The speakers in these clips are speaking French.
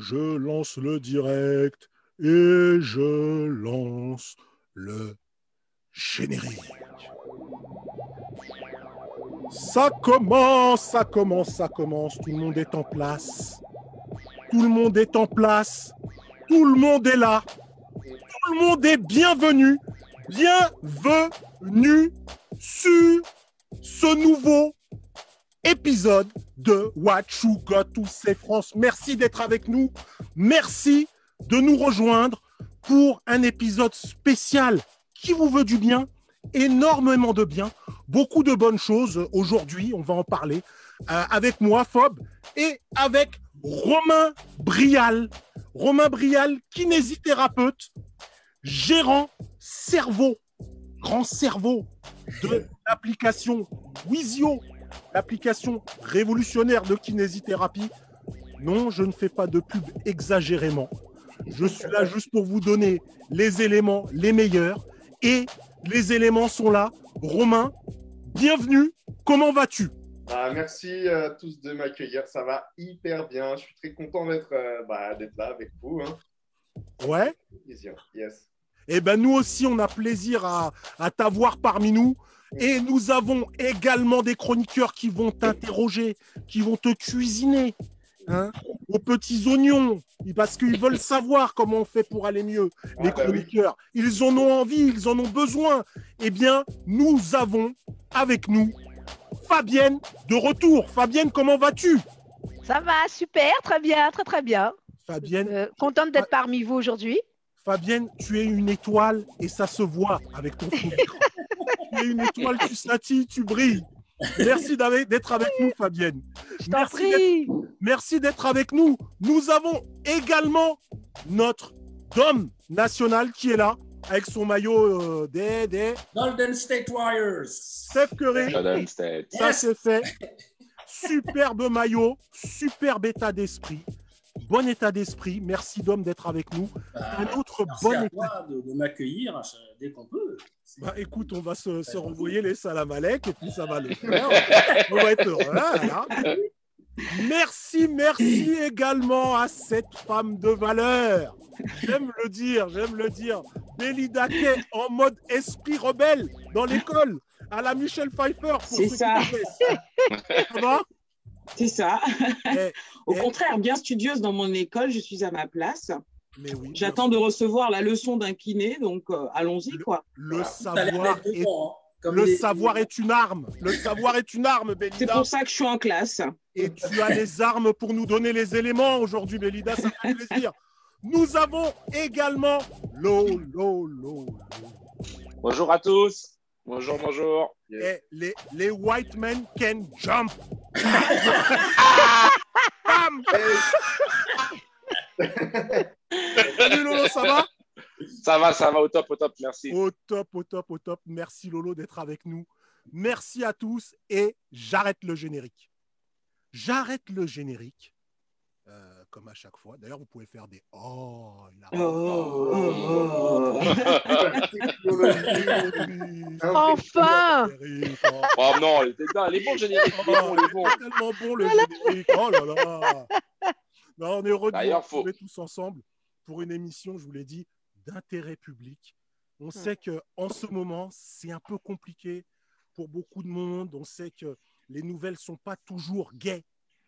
je lance le direct et je lance le générique. Ça commence, ça commence, ça commence. Tout le monde est en place. Tout le monde est en place. Tout le monde est là. Tout le monde est bienvenu. Bienvenue sur ce nouveau épisode de What You Got to France. Merci d'être avec nous. Merci de nous rejoindre pour un épisode spécial qui vous veut du bien, énormément de bien, beaucoup de bonnes choses. Aujourd'hui, on va en parler euh, avec moi, Fob, et avec Romain Brial. Romain Brial, kinésithérapeute, gérant cerveau, grand cerveau de l'application Wizio, l'application révolutionnaire de kinésithérapie. Non, je ne fais pas de pub exagérément. Je suis là juste pour vous donner les éléments les meilleurs. Et les éléments sont là. Romain, bienvenue. Comment vas-tu? Bah, Merci à tous de m'accueillir. Ça va hyper bien. Je suis très content d'être euh, bah, là avec vous. Hein. Ouais. Plaisir. Yes. Eh ben nous aussi, on a plaisir à, à t'avoir parmi nous. Et nous avons également des chroniqueurs qui vont t'interroger, qui vont te cuisiner, hein, aux petits oignons, parce qu'ils veulent savoir comment on fait pour aller mieux, les bah oui. chroniqueurs. Ils en ont envie, ils en ont besoin. Eh bien, nous avons avec nous Fabienne de retour. Fabienne, comment vas-tu? Ça va, super, très bien, très très bien. Fabienne, Euh, contente d'être parmi vous aujourd'hui. Fabienne, tu es une étoile et ça se voit avec ton fond d'écran. Tu es une étoile, tu scintilles, tu brilles. Merci d'être avec nous, Fabienne. Merci d'être- prie. Merci d'être avec nous. Nous avons également notre Dom national qui est là avec son maillot euh, des, des Golden State Warriors. Steph Curry. Golden State. Ça, c'est fait. Superbe maillot, superbe état d'esprit. Bon état d'esprit. Merci, Dom, d'être avec nous. Un autre Merci bon à état. toi de, de m'accueillir euh, dès qu'on peut. Bah, écoute, on va se, se renvoyer les salam alek et puis ça va le faire. on va être heureux. hein, là. Merci, merci également à cette femme de valeur. J'aime le dire, j'aime le dire. Belinda Kay en mode esprit rebelle dans l'école à la Michel Pfeiffer. C'est ça. Ça va? C'est ça. Eh, Au eh. contraire, bien studieuse dans mon école, je suis à ma place. Mais oui. J'attends de recevoir la leçon d'un kiné, donc euh, allons-y quoi. Le savoir, est, hein. Le les- savoir est une arme. Le savoir est une arme, C'est Belinda. pour ça que je suis en classe. Et tu as les armes pour nous donner les éléments aujourd'hui, Mélida, ça fait plaisir. Nous avons également Lo, Lo, Lo, Lo. Bonjour à tous. Bonjour, bonjour. Et les, les white men can jump. Bam Salut Lolo, ça va? Ça va, ça va au top, au top, merci. Au top, au top, au top. Merci Lolo d'être avec nous. Merci à tous et j'arrête le générique. J'arrête le générique. euh, comme à chaque fois. D'ailleurs, vous pouvez faire des oh, il a- Oh, oh, oh. Enfin oh. Oh non, il était dingue. Elle est bon, le générique. Il est bon, il est bon. C'est tellement bon le générique. Oh là là. Non, on est heureux de vous D'ailleurs, faut- retrouver tous ensemble pour une émission, je vous l'ai dit, d'intérêt public. On sait que en ce moment, c'est un peu compliqué pour beaucoup de monde. On sait que les nouvelles sont pas toujours gaies.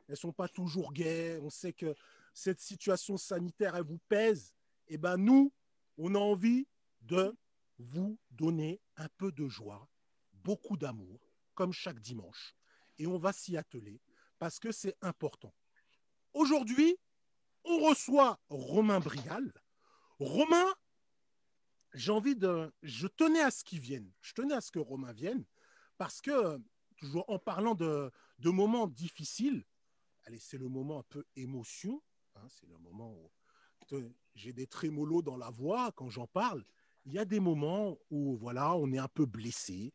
Elles sont pas toujours gaies. On sait que cette situation sanitaire, elle vous pèse. Et ben nous, on a envie de vous donner un peu de joie, beaucoup d'amour, comme chaque dimanche. Et on va s'y atteler parce que c'est important. Aujourd'hui, on reçoit Romain Brial. Romain, j'ai envie de... Je tenais à ce qu'il vienne. Je tenais à ce que Romain vienne parce que, toujours en parlant de, moments difficiles, allez, c'est le moment un peu émotion. hein, c'est le moment où j'ai des trémolos dans la voix quand j'en parle. Il y a des moments où, voilà, on est un peu blessé,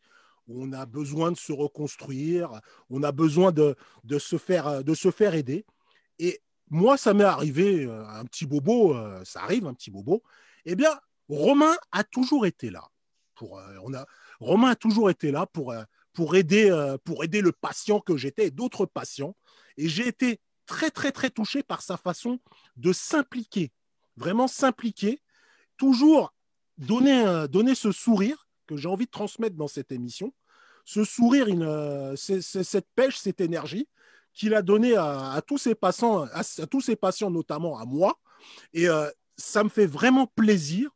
où on a besoin de se reconstruire, on a besoin de, de, se, faire, de se faire aider. Et moi, ça m'est arrivé, euh, un petit bobo, euh, ça arrive, un petit bobo. Eh bien, Romain a toujours été là. Pour, euh, on a, Romain a toujours été là pour, pour, aider, pour aider le patient que j'étais et d'autres patients. Et j'ai été très, très, très touché par sa façon de s'impliquer, vraiment s'impliquer, toujours donner, donner ce sourire que j'ai envie de transmettre dans cette émission, ce sourire, une, cette pêche, cette énergie qu'il a donné à, tous ses passants, à, à tous ses patients, notamment à moi. Et euh, ça me fait vraiment plaisir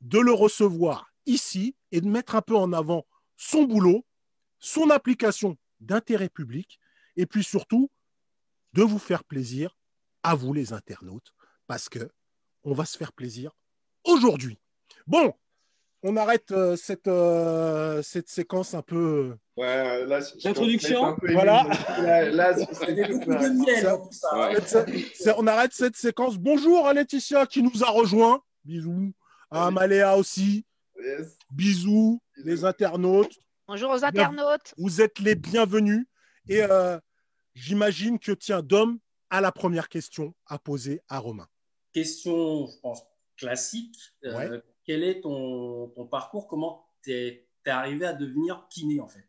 de le recevoir ici et de mettre un peu en avant son boulot, son application d'intérêt public, et puis surtout de vous faire plaisir à vous les internautes, parce que on va se faire plaisir aujourd'hui. Bon, on arrête euh, cette, euh, cette séquence un peu. Ouais, là, L'introduction. Voilà. Là, là, c'est- ça. Ouais. c'est- on arrête cette séquence. Bonjour à Laetitia qui nous a rejoint. Bisous. À Maléa aussi. Yes. Bisous, les internautes. Bonjour aux internautes. Vous êtes les bienvenus. Et euh, j'imagine que, tiens, Dom a la première question à poser à Romain. Question, je pense, classique. Euh, Ouais. Quel est ton, ton parcours? Comment tu es, arrivé à devenir kiné, en fait?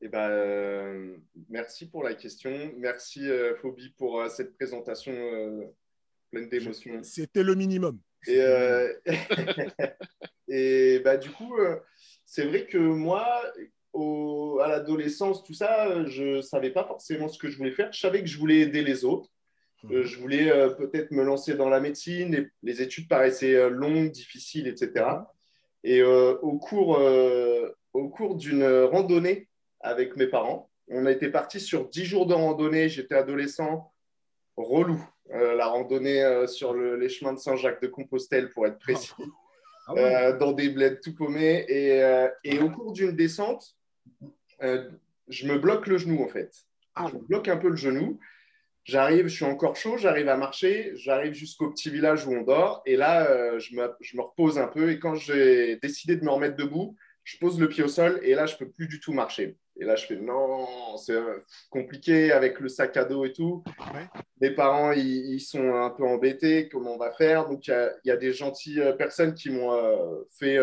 Eh ben, euh, merci pour la question. Merci, euh, Phobie, pour euh, cette présentation euh, pleine d'émotions. C'était le minimum. Et, euh, et bah, du coup, euh, c'est vrai que moi, au- à l'adolescence, tout ça, je ne savais pas forcément ce que je voulais faire. Je savais que je voulais aider les autres. Euh, je voulais euh, peut-être me lancer dans la médecine. Les, les études paraissaient euh, longues, difficiles, etc. Et euh, au cours, au cours d'une randonnée avec mes parents, on a été partis sur 10 jours de randonnée. J'étais adolescent, relou. La randonnée sur le- les chemins de Saint-Jacques-de-Compostelle, pour être précis, Ah ouais. euh, dans des bleds tout paumés. Et, euh, et au cours d'une descente, euh, je me bloque le genou, en fait. Ah. Je me bloque un peu le genou. J'arrive, je suis encore chaud, j'arrive à marcher, j'arrive jusqu'au petit village où on dort. Et là, euh, je, me, je me repose un peu. Et quand j'ai décidé de me remettre debout, je pose le pied au sol et là, je peux plus du tout marcher. Et là, je fais non, c'est euh, compliqué avec le sac à dos et tout. Ouais. Mes parents, ils, ils sont un peu embêtés. Comment on va faire? Donc, il y a, il y a des gentilles euh, personnes qui m'ont euh, fait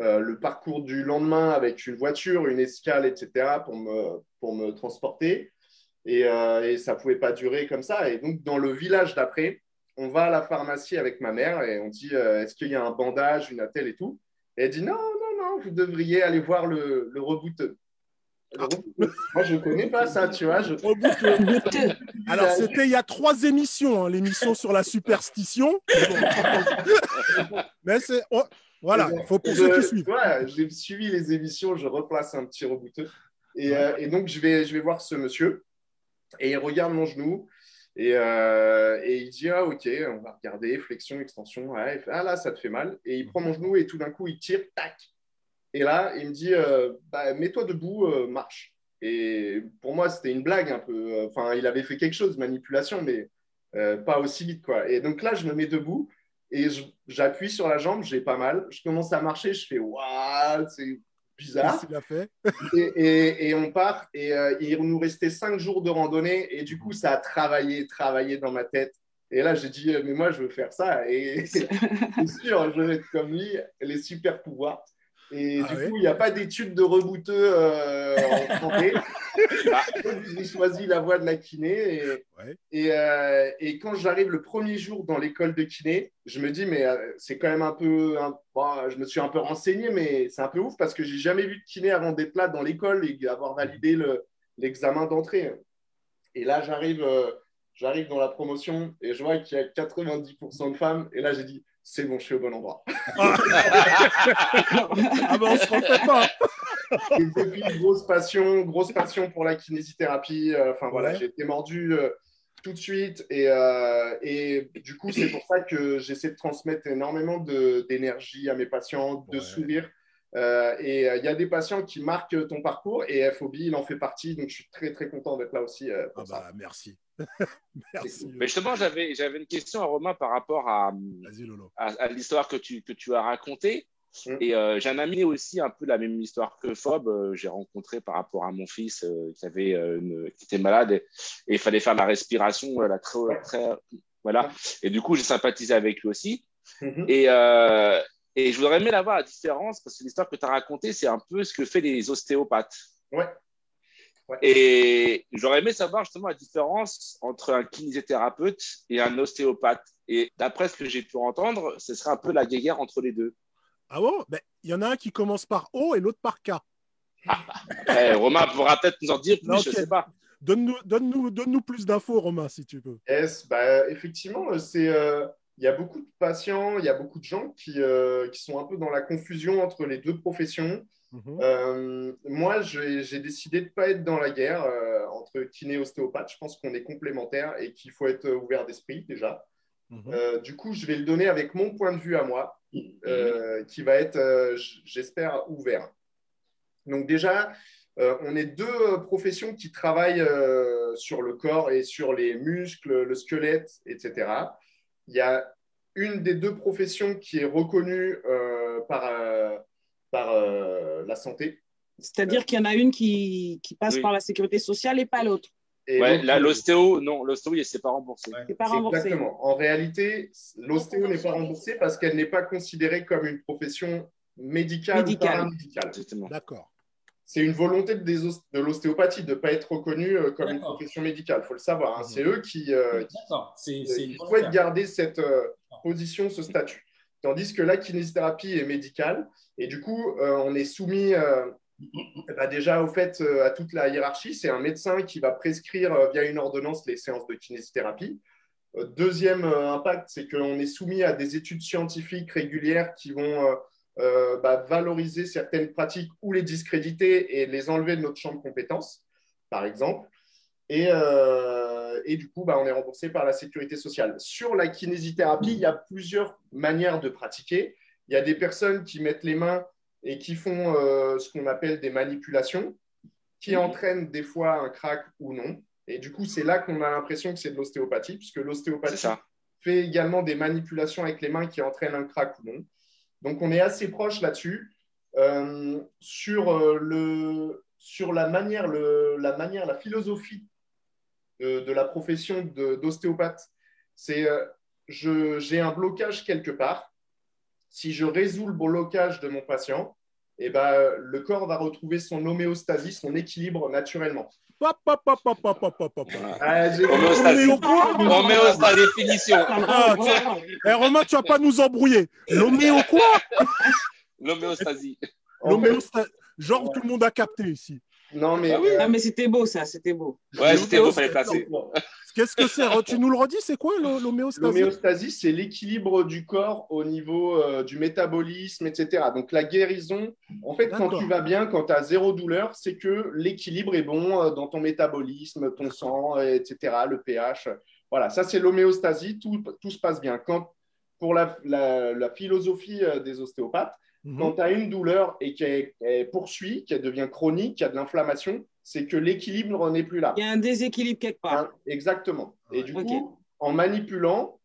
euh, le parcours du lendemain avec une voiture, une escale, etc., pour me, pour me transporter. Et, euh, et ça ne pouvait pas durer comme ça. Et donc, dans le village d'après, on va à la pharmacie avec ma mère et on dit euh, est-ce qu'il y a un bandage, une attelle et tout? Et elle dit non, non, non, vous devriez aller voir le, le rebouteux. Le rebouteux. Moi, je ne connais pas ça, tu vois. Je... Reboot. Alors, c'était il y a trois émissions, hein, l'émission sur la superstition. Mais c'est. oh, voilà, il faut pour ceux qui suivent. voilà, j'ai suivi les émissions, je replace un petit rebouteux. Et, euh, et donc, je vais, je vais voir ce monsieur. Et il regarde mon genou. Et, euh, et il dit Ah, ok, on va regarder, flexion, extension. Ah, là, ça te fait mal. Et il prend mon genou et tout d'un coup, il tire, tac. Et là, il me dit euh, bah, Mets-toi debout, euh, marche. Et pour moi, c'était une blague un peu. Enfin, il avait fait quelque chose, manipulation, mais euh, pas aussi vite. quoi. Et donc là, je me mets debout et j'appuie sur la jambe, j'ai pas mal. Je commence à marcher, je fais Waouh, c'est bizarre. A fait? Et, et- et on part. Et euh, il nous restait cinq jours de randonnée. Et du coup, ça a travaillé, travaillé dans ma tête. Et là, j'ai dit, euh, mais moi, je veux faire ça. Et c'est sûr, je vais être comme lui, les super pouvoirs. Et Ah du ouais? coup, il n'y a pas d'études de rebouteux euh, en santé. Donc, J'ai choisi la voie de la kiné. Et, Ouais. et, euh, et quand j'arrive le premier jour dans l'école de kiné, je me dis, mais euh, c'est quand même un peu. un- bon, je me suis un peu renseigné, mais c'est un peu ouf parce que j'ai jamais vu de kiné avant d'être là dans l'école et avoir validé le- l'examen d'entrée. Et là, j'arrive euh, j'arrive dans la promotion et je vois qu'il y a 90% de femmes. Et là, j'ai dit, c'est bon, je suis au bon endroit. Ah ben, on se refait pas. Et depuis, grosse passion, grosse passion pour la kinésithérapie. Euh, Enfin voilà, Ouais. j'ai été mordu euh, tout de suite. Et, euh, et du coup, c'est pour ça que j'essaie de transmettre énormément d'énergie à mes patients, de Ouais. sourire. Euh, et euh, il y a des patients qui marquent ton parcours et FOB, il en fait partie. Donc, je suis très, très content d'être là aussi. euh, pour Ah ça. bah, merci. merci. Mais justement, j'avais j'avais une question à Romain par rapport à l'histoire que tu, que tu as racontée. Mm. Et euh, j'ai un ami aussi un peu la même histoire que Fob. euh, j'ai rencontré par rapport à mon fils euh, qui avait euh, une- qui était malade et, il fallait faire la respiration, la très, très voilà. Et du coup, j'ai sympathisé avec lui aussi. Mhm. Et, et je voudrais aimer avoir la différence parce que l'histoire que tu as racontée, c'est un peu ce que fait les ostéopathes. Ouais. Ouais. Et j'aurais aimé savoir justement la différence entre un kinésithérapeute et un ostéopathe. Et d'après ce que j'ai pu entendre, ce serait un peu la guéguerre entre les deux. Ah bon? Ben, Il y en a un qui commence par O et l'autre par K. Eh, Romain pourra peut-être nous en dire plus, Non, je ok. sais pas. Donne-nous donne-nous- donne-nous plus d'infos, Romain, si tu peux. Yes, bah, effectivement, c'est, euh, il y a beaucoup de patients, il y a beaucoup de gens qui, euh, qui sont un peu dans la confusion entre les deux professions. Mhm. Euh, moi, j'ai décidé de ne pas être dans la guerre euh, entre kiné et ostéopathe. Je pense qu'on est complémentaires et qu'il faut être ouvert d'esprit déjà. Mhm. Euh, du coup, je vais le donner avec mon point de vue à moi, euh, qui va être, euh, j'espère, ouvert. Donc déjà, euh, on est deux professions qui travaillent sur le corps et sur les muscles, le squelette, etc. Il y a une des deux professions qui est reconnue par, par la santé. C'est-à-dire qu'il y en a une qui, qui passe Oui. par la sécurité sociale et pas l'autre. Et Ouais, donc, là, l'ostéo, non, l'ostéo, il- c'est pas remboursé. Ouais. C'est pas remboursé. Exactement. En réalité, l'ostéo n'est pas remboursée parce qu'elle n'est pas considérée comme une profession médicale, Médicale. ou paramédicale. D'accord. C'est une volonté de, l'ostéopathie de ne pas être reconnue euh, comme une profession médicale. Il faut le savoir. hein. Mhm. C'est eux qui, euh, qui- euh, qui souhaitent garder cette euh, position, ce statut. Tandis que la kinésithérapie est médicale. Et du coup, euh, on est soumis euh, bah, déjà au fait euh, à toute la hiérarchie. C'est un médecin qui va prescrire euh, via une ordonnance les séances de kinésithérapie. Euh, Deuxième impact, c'est qu'on est soumis à des études scientifiques régulières qui vont bah, valoriser certaines pratiques ou les discréditer et les enlever de notre champ de compétences, par exemple. Et, et du coup, bah, on est remboursé par la sécurité sociale. Sur la kinésithérapie, il y a plusieurs manières de pratiquer. Il y a des personnes qui mettent les mains et qui font euh, ce qu'on appelle des manipulations, qui Mhm. entraînent des fois un crack ou non. Et du coup, c'est là qu'on a l'impression que c'est de l'ostéopathie, puisque l'ostéopathie fait également des manipulations avec les mains qui entraînent un crack ou non. Donc, on est assez proche là-dessus. Euh, sur, euh, le, sur la manière, le, la manière, la philosophie de, de la profession d'ostéopathe, c'est j'ai un blocage quelque part. Si je résous le blocage de mon patient, eh ben, le corps va retrouver son homéostasie, son équilibre naturellement. Hop, hop, hop, hop, hop, hop, hop, hop. Ah, Homéostasie. Définition. Ah, Eh, Romain, tu vas pas nous embrouiller. L'homéo quoi? L'homéostasie. En fait, L'homéosta- Genre, tout le monde a capté ici. Non, mais Ah oui. Ah, mais c'était beau, ça, c'était beau. Ouais, c'était beau, fallait placer. Qu'est-ce que c'est Tu nous le redis, c'est quoi l'ho- l'homéostasie? L'homéostasie, c'est l'équilibre du corps au niveau euh, du métabolisme, etc. Donc la guérison, en fait, quand tu vas bien, quand tu as zéro douleur, c'est que l'équilibre est bon euh, dans ton métabolisme, ton sang, euh, etc., le pH. Voilà, ça c'est l'homéostasie, tout, tout se passe bien. Quand, pour la, la- la philosophie euh, des ostéopathes, Mhm. quand tu as une douleur et qu'elle elle poursuit, qu'elle devient chronique, qu'il y a de l'inflammation, c'est que l'équilibre n'est plus là. Il y a un déséquilibre quelque part. Hein, exactement. Et du coup, en manipulant,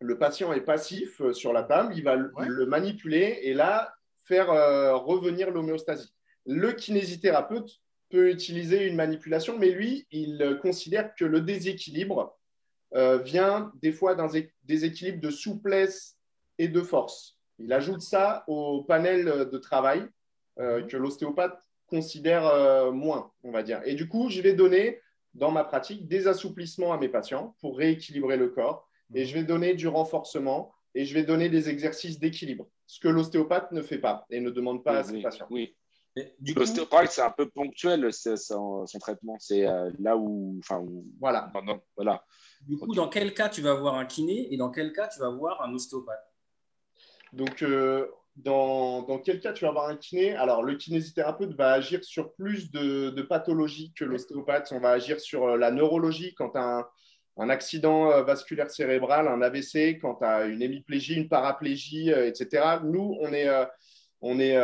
le patient est passif euh, sur la table, il va le- Ouais. le manipuler et là, faire euh, revenir l'homéostasie. Le kinésithérapeute peut utiliser une manipulation, mais lui, il euh, considère que le déséquilibre euh, vient des fois d'un déséquilibre de souplesse et de force. Il ajoute ça au panel de travail euh, que l'ostéopathe considère euh, moins, on va dire. Et du coup, je vais donner dans ma pratique des assouplissements à mes patients pour rééquilibrer le corps et je vais donner du renforcement et je vais donner des exercices d'équilibre, ce que l'ostéopathe ne fait pas et ne demande pas à ses oui, patients. oui. L'ostéopathe, c'est un peu ponctuel, c'est- son, son traitement. C'est euh, là où. Enfin, où- Voilà. non, non, voilà. du coup, dans quel cas tu vas voir un kiné et dans quel cas tu vas voir un ostéopathe? Donc, euh, dans, quel cas tu vas avoir un kiné? Alors, le kinésithérapeute va agir sur plus de, pathologies que l'ostéopathe. On va agir sur euh, la neurologie quand tu as un, un accident euh, vasculaire cérébral, un AVC, quand tu as une hémiplégie, une paraplégie, etc. Nous, on est, on est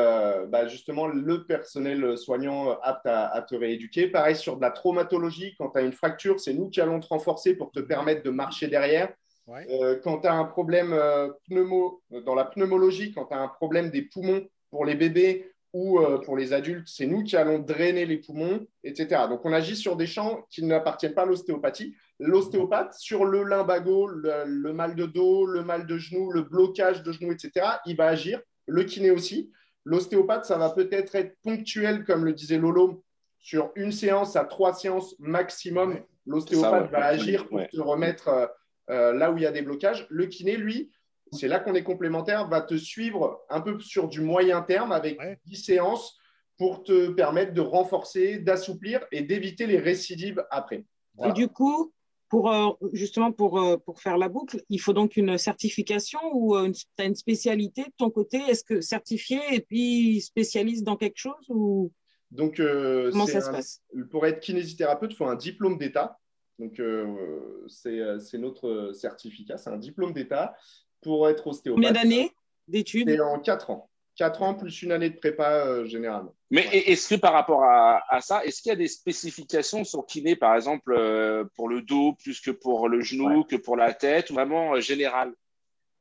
bah, justement le personnel soignant apte à, à te rééduquer. Pareil sur de la traumatologie, quand tu as une fracture, c'est nous qui allons te renforcer pour te permettre de marcher derrière. Ouais. Euh, quand tu as un problème euh, pneumo, dans la pneumologie, quand tu as un problème des poumons pour les bébés ou euh, pour les adultes, c'est nous qui allons drainer les poumons, etc. Donc on agit sur des champs qui n'appartiennent pas à l'ostéopathie. L'ostéopathe, sur le lumbago, le, le mal de dos, le mal de genou, le blocage de genou, etc., il va agir. Le kiné aussi. L'ostéopathe, ça va peut-être être ponctuel, comme le disait Lolo, sur une séance à trois séances maximum, Ouais. l'ostéopathe ouais. va agir pour Ouais. te remettre euh, là où il y a des blocages. Le kiné, lui, c'est là qu'on est complémentaire, va te suivre un peu sur du moyen terme avec Ouais. 10 séances pour te permettre de renforcer, d'assouplir et d'éviter les récidives après. Voilà. Et du coup, pour, euh, justement, pour, euh, pour faire la boucle, il faut donc une certification ou tu as une spécialité de ton côté? Est-ce que certifié et puis spécialiste dans quelque chose ou Donc, euh, comment ça se passe? pour être kinésithérapeute, il faut un diplôme d'État. Donc, euh, c'est euh, c'est notre certificat, c'est un diplôme d'État. Pour être ostéopathe, Combien d'années d'études c'est en 4 ans. 4 ans plus une année de prépa euh, généralement. Mais Ouais. est-ce que par rapport à, à ça, est-ce qu'il y a des spécifications sur kiné, par exemple, euh, pour le dos plus que pour le genou, que pour la tête, ou vraiment euh, général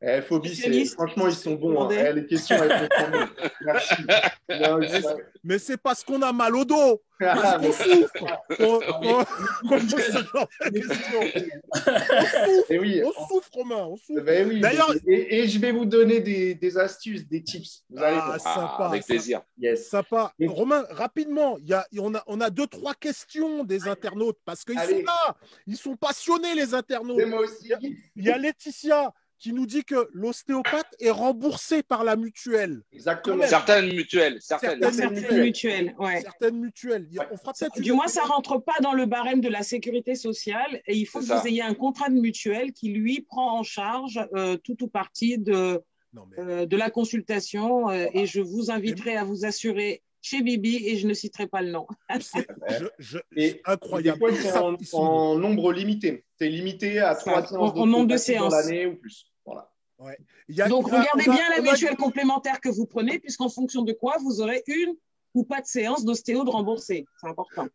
Eh, Phobie, c'est- franchement, ils sont bons. hein. Eh, les questions, elles sont. Merci. Non, Mais c'est parce qu'on a mal au dos. Ah, Parce mais- qu'on souffre. qu'on- qu'on- qu'on pose ce genre de questions. On souffre. Eh oui, On souffre, Romain. On souffre. Ben oui, D'ailleurs- et, et je vais vous donner des, des astuces, des tips. Vous allez Ah, voir. sympa. Ah, Avec plaisir. Yes. Sympa. Romain, rapidement, il y a, on, a, on a deux, trois questions des internautes parce qu'ils sont là. Ils sont passionnés, les internautes. Et moi aussi. Il y a Laetitia qui nous dit que l'ostéopathe est remboursé par la mutuelle. Exactement. Certaines mutuelles, certaines. Certaines Certaines mutuelles. mutuelles, ouais. Certaines mutuelles. On fera Du une- moins, ça rentre pas dans le barème de la sécurité sociale et il faut que ça. vous ayez un contrat de mutuelle qui, lui, prend en charge euh, tout ou partie de, Non, mais euh, de la consultation euh, et je vous inviterai à vous assurer chez Bibi et je ne citerai pas le nom. c'est je- Et incroyable. Des fois, en, ils sont- en nombre limité. C'est limité à trois en- séances en nombre de dans séances. l'année ou plus. Voilà. il y a- Donc, il y a- regardez a- bien la mutuelle complémentaire que vous prenez, puisqu'en fonction de quoi, vous aurez une ou pas de séance d'ostéo de remboursée. C'est important.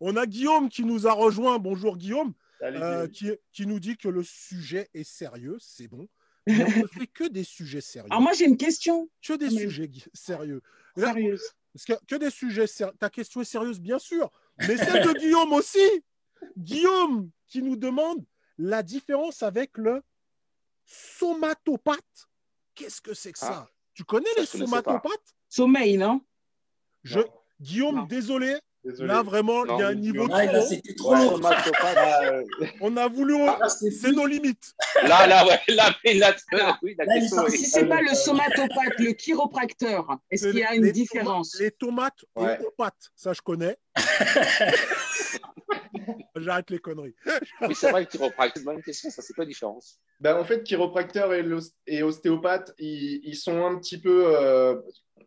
On a Guillaume qui nous a rejoint. Bonjour Guillaume, euh, qui, qui nous dit que le sujet est sérieux. C'est bon. Mais on ne fait que des sujets sérieux. Alors, moi, j'ai une question Que des Ah, mais- sujets sérieux. Sérieuse. Parce que, que des sujets sérieux. Ta question est sérieuse, bien sûr. Mais celle de Guillaume aussi. Guillaume qui nous demande la différence avec le somatopathe. Qu'est-ce que c'est que ça? Ah. Tu connais Ça, les somatopathes Sommeil, non? Je... Non. Guillaume, Non. désolé. Désolé. Là, vraiment, il y a un niveau là, trop. c'était trop Ouais. long. Ah, On a voulu. Ah, c'est nos limites. Là, là, ouais, là, mais là, oui, la question Si c'est pas le somatopathe, le chiropracteur, est-ce qu'il y a une Les différence? tomates- Les tomates Ouais. et pâtes, ça je connais. J'arrête les conneries. Oui, c'est vrai, le chiropracteur, c'est une bonne question, ça, c'est quoi la différence Ben, en fait, chiropracteur et, et ostéopathe, ils, ils sont un petit peu. euh,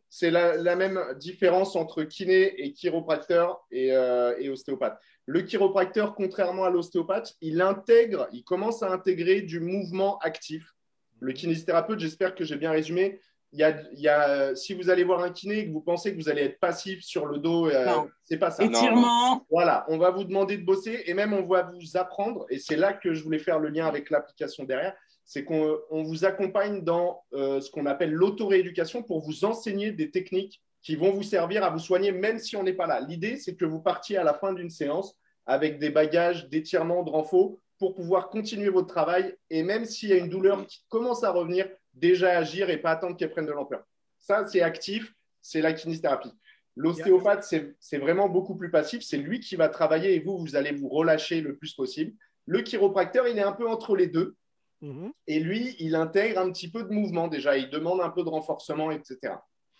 c'est la, la même différence entre kiné et chiropracteur et, euh, et ostéopathe. Le chiropracteur, contrairement à l'ostéopathe, il intègre, il commence à intégrer du mouvement actif. Le kinésithérapeute, j'espère que j'ai bien résumé. Il y a, y a, si vous allez voir un kiné et que vous pensez que vous allez être passif sur le dos, euh, c'est pas ça. non. Étirement, Voilà, on va vous demander de bosser et même on va vous apprendre, et c'est là que je voulais faire le lien avec l'application derrière, c'est qu'on on vous accompagne dans euh, ce qu'on appelle l'auto-rééducation pour vous enseigner des techniques qui vont vous servir à vous soigner même si on n'est pas là. L'idée, c'est que vous partiez à la fin d'une séance avec des bagages d'étirement, de renfort pour pouvoir continuer votre travail et même s'il y a une douleur qui commence à revenir, déjà agir et pas attendre qu'elle prenne de l'ampleur. Ça, c'est actif, c'est la kinésithérapie. L'ostéopathe, c'est vraiment beaucoup plus passif. C'est lui qui va travailler et vous, vous allez vous relâcher le plus possible. Le chiropracteur, il est un peu entre les deux. Mhm. Et lui, il intègre un petit peu de mouvement déjà. Il demande un peu de renforcement, etc.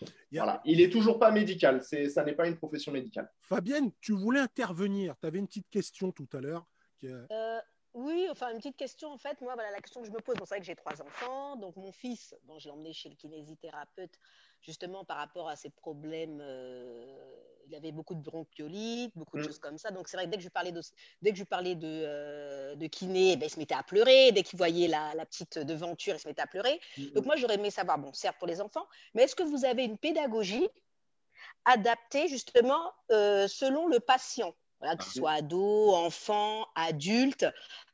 Il y a- Voilà. Il est toujours pas médical. Ça n'est pas une profession médicale. Fabienne, tu voulais intervenir. Tu avais une petite question tout à l'heure. Euh, oui, enfin une petite question en fait. Moi, voilà la question que je me pose. Bon, c'est vrai que j'ai trois enfants, donc mon fils, bon, je l'ai emmené chez le kinésithérapeute justement par rapport à ses problèmes. euh, il avait beaucoup de bronchiolite, beaucoup de Mm. choses comme ça. Donc c'est vrai que dès que je parlais de, dès que je parlais de, euh, de kiné, eh ben, il se mettait à pleurer. Dès qu'il voyait la, la petite devanture, il se mettait à pleurer. Donc moi, j'aurais aimé savoir, bon, certes pour les enfants, mais est-ce que vous avez une pédagogie adaptée justement euh, selon le patient? Voilà, qu'il soit ado, enfant, adulte,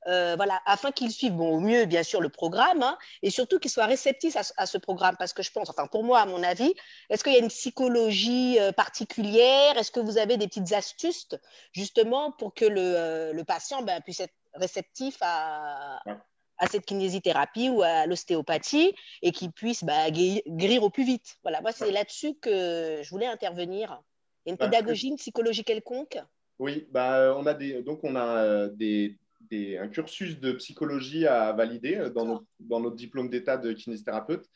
euh, voilà, afin qu'il suive bon, au mieux, bien sûr, le programme, hein, et surtout qu'il soit réceptif à, ce- à ce programme. Parce que je pense, enfin, pour moi, à mon avis, est-ce qu'il y a une psychologie euh, particulière? Est-ce que vous avez des petites astuces, justement, pour que le, euh, le patient ben, puisse être réceptif à, à cette kinésithérapie ou à l'ostéopathie et qu'il puisse bah, guérir, au plus vite? Voilà, moi, c'est là-dessus que je voulais intervenir. Il y a une pédagogie, une psychologie quelconque? Oui, bah, on a des, donc on a euh, des, des- un cursus de psychologie à valider euh, dans, notre, dans notre diplôme d'état de kinésithérapeute.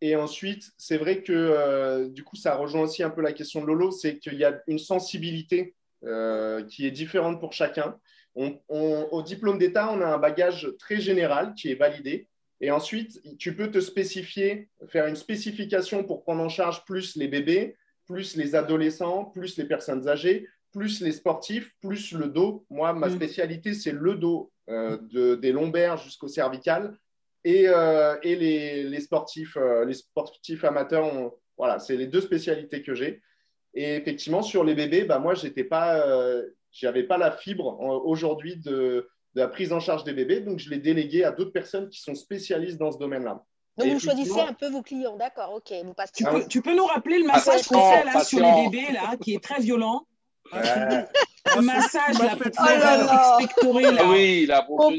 Et ensuite, c'est vrai que euh, du coup, ça rejoint aussi un peu la question de Lolo, c'est qu'il y a une sensibilité euh, qui est différente pour chacun. On- on- au diplôme d'état, on a un bagage très général qui est validé. Et ensuite, tu peux te spécifier, faire une spécification pour prendre en charge plus les bébés, plus les adolescents, plus les personnes âgées, plus les sportifs, plus le dos. Moi, ma Mm. spécialité, c'est le dos, euh, de- des lombaires jusqu'au cervical. Et, euh, et les, les sportifs, euh, les sportifs amateurs, ont- voilà, c'est les deux spécialités que j'ai. Et effectivement, sur les bébés, bah, moi, j'étais pas, euh, j'avais pas la fibre euh, aujourd'hui de, de la prise en charge des bébés, donc je l'ai délégué à d'autres personnes qui sont spécialistes dans ce domaine-là. Donc, Et vous choisissez un peu vos clients, d'accord, ok. Vous passez Tu, Ah peux, oui. tu peux nous rappeler le massage qu'on fait là sur les bébés là, qui est très violent Ouais. Le massage peur. faire Oh là là. Ah oui, la pauvre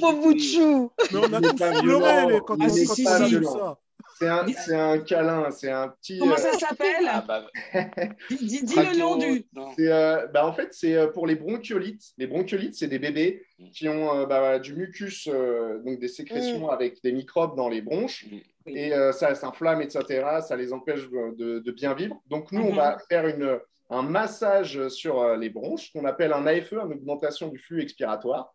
Mais on a tous pleuré quand Ah, on si, si, on ça. C'est un, c'est un câlin, c'est un petit. Comment euh, ça s'appelle Ah bah, Dis, dis- dis le nom du. C'est, euh, bah, en fait, c'est euh, pour les bronchiolites. Les bronchiolites, c'est des bébés qui ont euh, bah, du mucus, euh, donc des sécrétions avec des microbes dans les bronches. Mm. Et euh, ça s'inflamme, etc. Ça les empêche de, de bien vivre. Donc, nous, on Mhm. va faire une, un massage sur euh, les bronches qu'on appelle un AFE, une augmentation du flux expiratoire.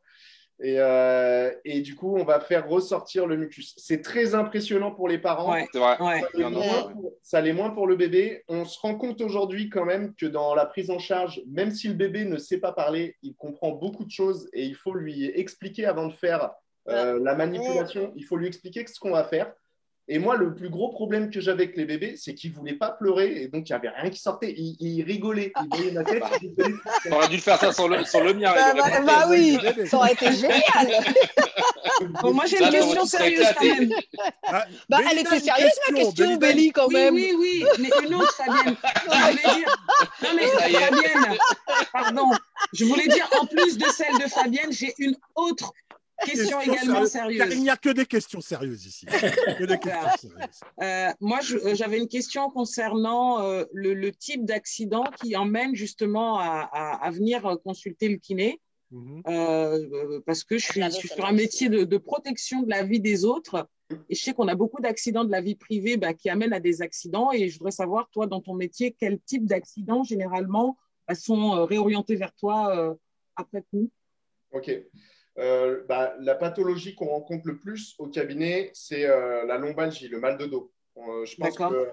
Et, euh, et du coup, on va faire ressortir le mucus. C'est très impressionnant pour les parents. Ouais. C'est vrai. Ouais. Ça l'est Non, non, moins ouais. pour- ça l'est moins pour le bébé. On se rend compte aujourd'hui quand même que dans la prise en charge, même si le bébé ne sait pas parler, il comprend beaucoup de choses et il faut lui expliquer avant de faire euh, la manipulation, il faut lui expliquer ce qu'on va faire. Et moi, le plus gros problème que j'avais avec les bébés, c'est qu'ils ne voulaient pas pleurer et donc il n'y avait rien qui sortait. Ils, ils rigolaient. Ils voyaient ma tête. ils rigolaient. T'aurais dû le faire ça sur le, sur le mien. Bah, aurait bah, bah oui, ça aurait été génial. Bon, moi j'ai une question sérieuse quand même. Ah, Bah, elle était sérieuse la question, Béli, quand Oui, même. oui, oui, mais une autre, Fabienne. Non, mais. Fabienne, pardon. Je voulais dire, en plus de celle de Fabienne, j'ai une autre question également sérieuse. Car il n'y a que des questions sérieuses ici. Que des questions sérieuses. Euh, moi, euh, j'avais une question concernant euh, le, le type d'accident qui emmène justement à, à- à venir consulter le kiné. Mhm. Euh, parce que je suis, l'avais, je suis sur un métier de, de protection de la vie des autres. Et je sais qu'on a beaucoup d'accidents de la vie privée bah, qui amènent à des accidents. Et je voudrais savoir, toi, dans ton métier, quel type d'accidents, généralement, bah, sont réorientés vers toi euh, après coup? Ok. Euh, bah, la pathologie qu'on rencontre le plus au cabinet, c'est euh, la lombalgie, le mal de dos. Euh, je pense que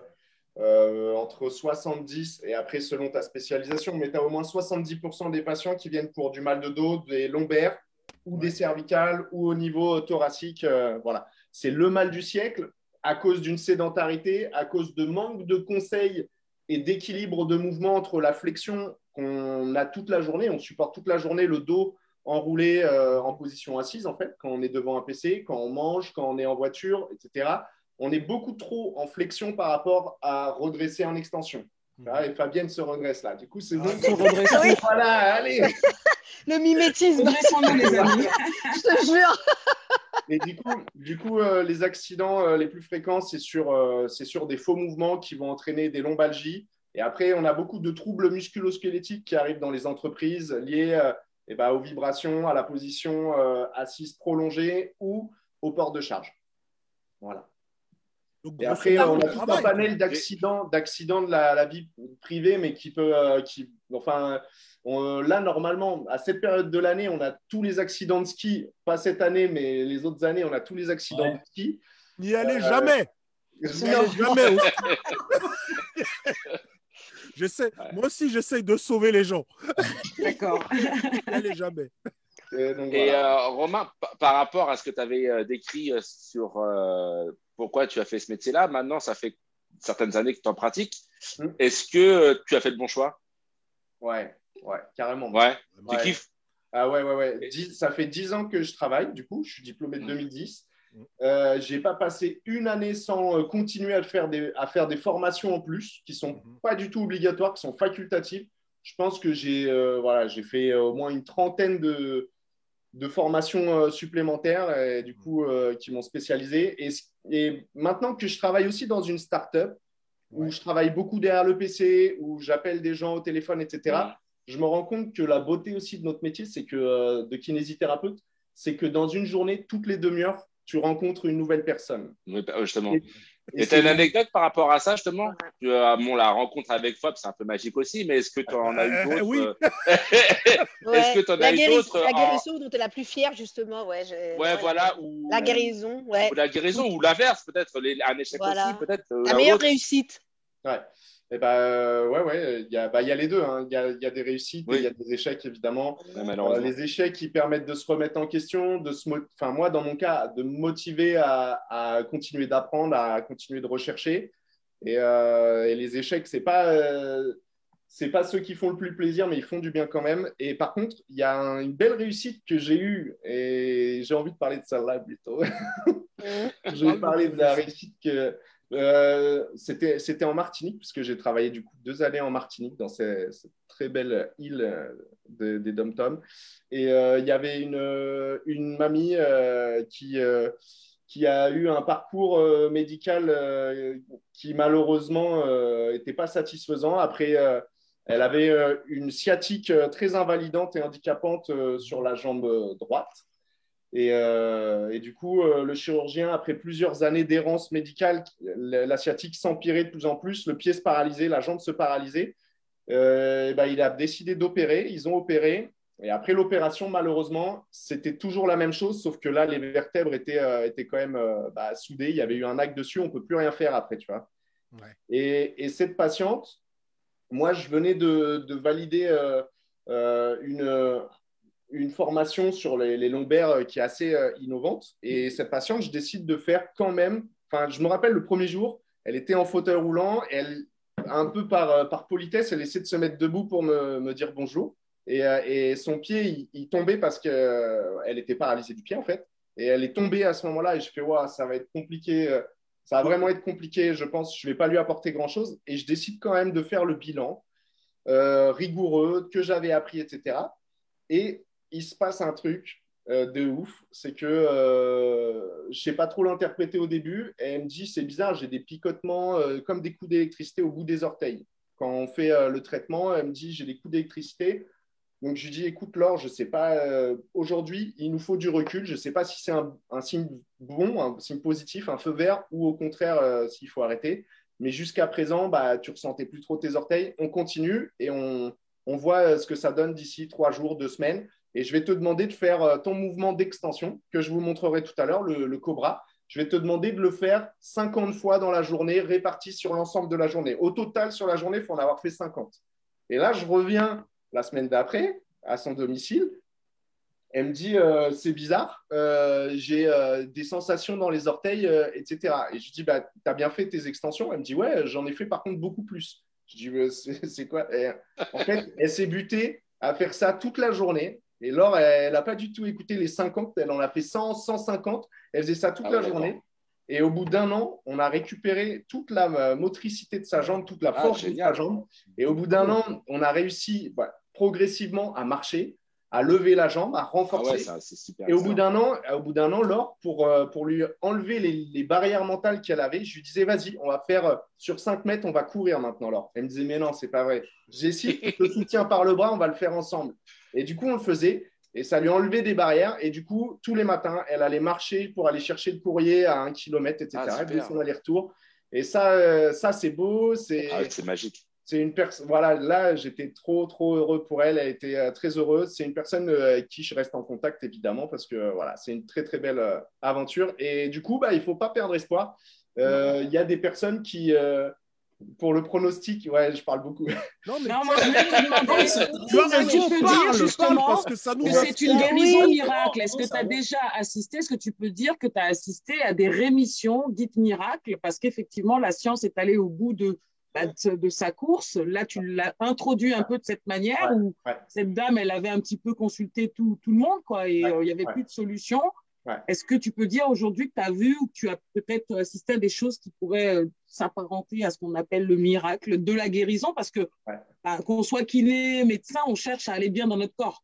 euh, entre 70 et après, selon ta spécialisation, mais tu as au moins 70% des patients qui viennent pour du mal de dos, des lombaires ou des cervicales ou au niveau thoracique. voilà. C'est le mal du siècle à cause d'une sédentarité, à cause de manque de conseils et d'équilibre de mouvement entre la flexion qu'on a toute la journée, on supporte toute la journée le dos enroulé euh, en position assise, en fait, quand on est devant un PC, quand on mange, quand on est en voiture, etc. On est beaucoup trop en flexion par rapport à redresser en extension. Ah, et Fabienne se redresse là. Du coup, c'est bon. Oui. Voilà, allez. Le mimétisme, Redressons-nous, les amis. je te jure. Et du coup, du coup euh, les accidents euh, les plus fréquents, c'est sur, euh, sur des faux mouvements qui vont entraîner des lombalgies. Et après, on a beaucoup de troubles musculo-squelettiques qui arrivent dans les entreprises liés euh, eh ben, aux vibrations, à la position euh, assise prolongée ou au port de charge. Voilà. Donc, Et après, on a tout un panel d'accidents, d'accidents de la, la vie privée, mais qui peut, euh, qui, enfin, on- là normalement, à cette période de l'année, on a tous les accidents de ski. Pas cette année, mais les autres années, on a tous les accidents Ouais. de ski. N'y allez Euh, jamais. N'y allez jamais. J'essaie, Ouais. moi aussi, j'essaye de sauver les gens. D'accord. N'y allez jamais. Et donc, Et euh, Romain, pa- par rapport à ce que tu avais euh, décrit euh, sur euh, pourquoi tu as fait ce métier-là, maintenant, ça fait certaines années que tu en pratiques. Mm. Est-ce que tu as fait le bon choix? Ouais, ouais, carrément. Ouais. Tu Ouais. kiffes? Ah ouais, ouais, ouais. Dix- ça fait 10 ans que je travaille, du coup, je suis diplômé de Mm. 2010. Euh, j'ai pas passé une année sans euh, continuer à faire, des, à faire des formations en plus qui sont Mhm. pas du tout obligatoires, qui sont facultatives. Je pense que j'ai euh, voilà, j'ai fait euh, au moins une trentaine de, de formations supplémentaires et, du coup euh, qui m'ont spécialisé. Et, et maintenant que je travaille aussi dans une start-up, où je travaille beaucoup derrière le PC, où j'appelle des gens au téléphone, etc., je me rends compte que la beauté aussi de notre métier, c'est que de kinésithérapeute, c'est que dans une journée, toutes les demi-heures, tu rencontres une nouvelle personne. Oui, bah, justement. Et tu as une anecdote par rapport à ça, justement euh, bon, La rencontre avec Fob, c'est un peu magique aussi, mais est-ce que tu en as eu d'autres oui. Est-ce que tu en as eu d'autres La guérison dont tu es la plus fière, justement. Ouais, ouais, voilà. Ou... La guérison, ouais. Ou la guérison, ou l'inverse, peut-être. Un échec aussi, peut-être. La meilleure réussite. Ouais. Eh ben, euh, ouais, ouais, il y, a, bah, y a les deux. Hein. Il y, a, y, a, des réussites et il y a des échecs, évidemment. Euh, les échecs qui permettent de se remettre en question, de se enfin, moi, dans mon cas, de me motiver à, à continuer d'apprendre, à continuer de rechercher. Et, euh, et les échecs, c'est pas, euh, c'est pas ceux qui font le plus plaisir, mais ils font du bien quand même. Et par contre, il y a une belle réussite que j'ai eue, et j'ai envie de parler de ça là plutôt. je vais parler de la réussite que euh, c'était en Martinique, puisque j'ai travaillé du coup deux années en Martinique, dans cette, très belle île euh, des Dom-Tom. Et euh, il y avait une, une mamie qui, qui a eu un parcours médical qui malheureusement n'était pas satisfaisant. Après, elle avait une sciatique très invalidante et handicapante sur la jambe droite. Euh, et, du coup, euh, le chirurgien, après plusieurs années d'errance médicale, la sciatique s'empirait de plus en plus, le pied se paralysait, la jambe se paralysait. Euh, ben, il a décidé d'opérer. Ils ont opéré. Et après l'opération, malheureusement, c'était toujours la même chose, sauf que là, les vertèbres étaient, étaient quand même bah, soudées. Il y avait eu un acte dessus. On ne peut plus rien faire après, tu vois. Et, cette patiente, moi, je venais de, de valider une, une formation sur les, lombaires euh, qui est assez euh, innovante. Et cette patiente, je décide de faire quand même. Enfin, je me rappelle le premier jour, elle était en fauteuil roulant. Elle, un peu par, euh, par politesse, elle essaie de se mettre debout pour me, me dire bonjour. Et, et, son pied, il, tombait parce qu'elle était paralysée du pied, en fait. Et elle est tombée à ce moment-là. Et je fais, ouais, ça va être compliqué. Ça va vraiment être compliqué. Je pense, je ne vais pas lui apporter grand-chose. Et je décide quand même de faire le bilan rigoureux que j'avais appris, etc. Et il se passe un truc euh, de ouf. C'est que euh, je sais pas trop l'interpréter au début. Et elle me dit c'est bizarre, j'ai des picotements euh, comme des coups d'électricité au bout des orteils. Quand on fait le traitement, elle me dit j'ai des coups d'électricité. Donc je lui dis écoute Laure, je sais pas, aujourd'hui il nous faut du recul. Je sais pas si c'est un, signe bon, un signe positif, un feu vert ou au contraire s'il faut arrêter. Mais jusqu'à présent, bah, tu ressentais plus trop tes orteils. On continue et on, on voit ce que ça donne d'ici trois jours, deux semaines. Et je vais te demander de faire euh, ton mouvement d'extension que je vous montrerai tout à l'heure, le, cobra. Je vais te demander de le faire 50 fois dans la journée, réparti sur l'ensemble de la journée. Au total, sur la journée, il faut en avoir fait 50. Et là, je reviens la semaine d'après à son domicile. Elle me dit euh, c'est bizarre, euh, j'ai des sensations dans les orteils, etc. Et je dis bah, tu as bien fait tes extensions? Elle me dit ouais, j'en ai fait par contre beaucoup plus. Je dis c'est quoi? En fait, elle s'est butée à faire ça toute la journée. Et Laure, elle n'a pas du tout écouté les 50, elle en a fait 100, 150. Elle faisait ça toute ah la journée. Et au bout d'un an, on a récupéré toute la euh, motricité de sa jambe, toute la ah, force de sa jambe. Et au bout d'un an, on a réussi bah, progressivement à marcher, à lever la jambe, à renforcer. Ah et au bout d'un an, au bout d'un an, Laure, pour, euh, pour lui enlever les, barrières mentales qu'elle avait, je lui disais, vas-y, on va faire euh, sur 5 mètres, on va courir maintenant, Laure. Elle me disait, mais non, c'est pas vrai. J'ai je te soutiens par le bras, on va le faire ensemble. Et du coup, on le faisait. Et ça lui enlevait des barrières. Et du coup, tous les matins, elle allait marcher pour aller chercher le courrier à un kilomètre, etc. Ah, elle faisait son aller-retour. Et ça, euh, ça c'est beau. C'est ah, magique. C'est une personne. Voilà, là, j'étais trop, trop heureux pour elle. Elle était euh, très heureuse. C'est une personne euh, avec qui je reste en contact, évidemment, parce que voilà, c'est une très, très belle aventure. Et du coup, bah, il ne faut pas perdre espoir. Il y a des personnes qui, pour le pronostic, ouais, je parle beaucoup. Non, mais moi, je voulais te demander, tu peux dire justement que, c'est une guérison miracle. Est-ce que tu as déjà assisté, est-ce que tu peux dire que tu as assisté à des rémissions dites miracles? Parce qu'effectivement, la science est allée au bout de, bah, de, sa course. Là, tu l'as introduit un peu de cette manière où cette dame, elle avait un petit peu consulté tout, tout le monde, quoi, et euh, il n'y avait plus de solution. Est-ce que tu peux dire aujourd'hui que tu as vu ou que tu as peut-être assisté à des choses qui pourraient euh, s'apparenter à ce qu'on appelle le miracle de la guérison? Parce que bah, qu'on soit kiné, médecin, on cherche à aller bien dans notre corps.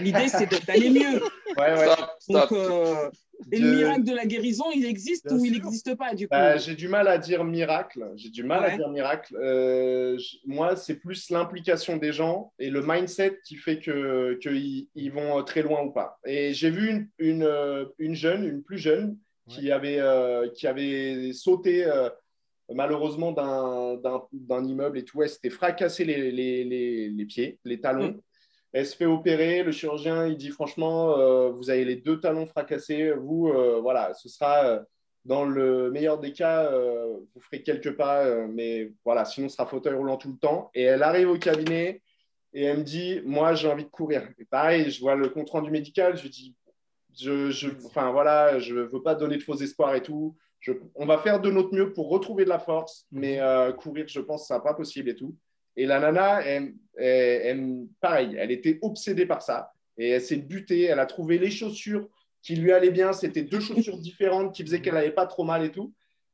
L'idée, c'est d'aller mieux. Donc, euh, Et le miracle de la guérison, il existe Bien ou il n'existe pas du coup? Bah, j'ai du mal à dire miracle. J'ai du mal à dire miracle. Euh, moi, c'est plus l'implication des gens et le mindset qui fait que qu'ils ils vont très loin ou pas. Et j'ai vu une, une, euh, une jeune, une plus jeune, qui avait euh, qui avait sauté euh, malheureusement d'un- d'un d'un immeuble et tout. Elle s'était fracassé les, les, les, les pieds, les talons. Mm. Elle se fait opérer. Le chirurgien, il dit franchement, euh, vous avez les deux talons fracassés. Vous, euh, voilà, ce sera euh, dans le meilleur des cas, vous ferez quelques pas, mais voilà, sinon ce sera fauteuil roulant tout le temps. Et elle arrive au cabinet et elle me dit, moi, j'ai envie de courir. Et pareil, je vois le compte rendu médical, je lui dis, je, je, enfin voilà, je veux pas donner de faux espoirs et tout. Je, on va faire de notre mieux pour retrouver de la force, mais euh, courir, je pense, ça pas possible et tout. Et la nana, elle, elle- elle- pareil, elle était obsédée par ça et elle s'est butée. Elle a trouvé les chaussures qui lui allaient bien. C'était deux chaussures différentes qui faisaient qu'elle n'avait pas trop mal et tout.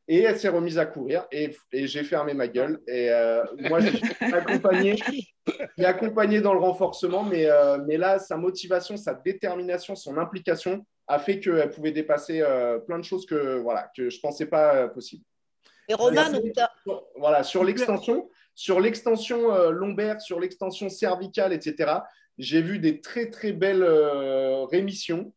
Et elle s'est remise à courir et, et j'ai fermé ma gueule. Et euh, moi, j'ai accompagné, j'ai accompagné dans le renforcement, mais, euh, mais là, sa motivation, sa détermination, son implication a fait qu'elle pouvait dépasser euh, plein de choses que, voilà, que je ne pensais pas euh, possible. Et Romain, donc, Voilà, sur l'extension, sur l'extension euh, lombaire, sur l'extension cervicale, etc. J'ai vu des très très belles euh, rémissions,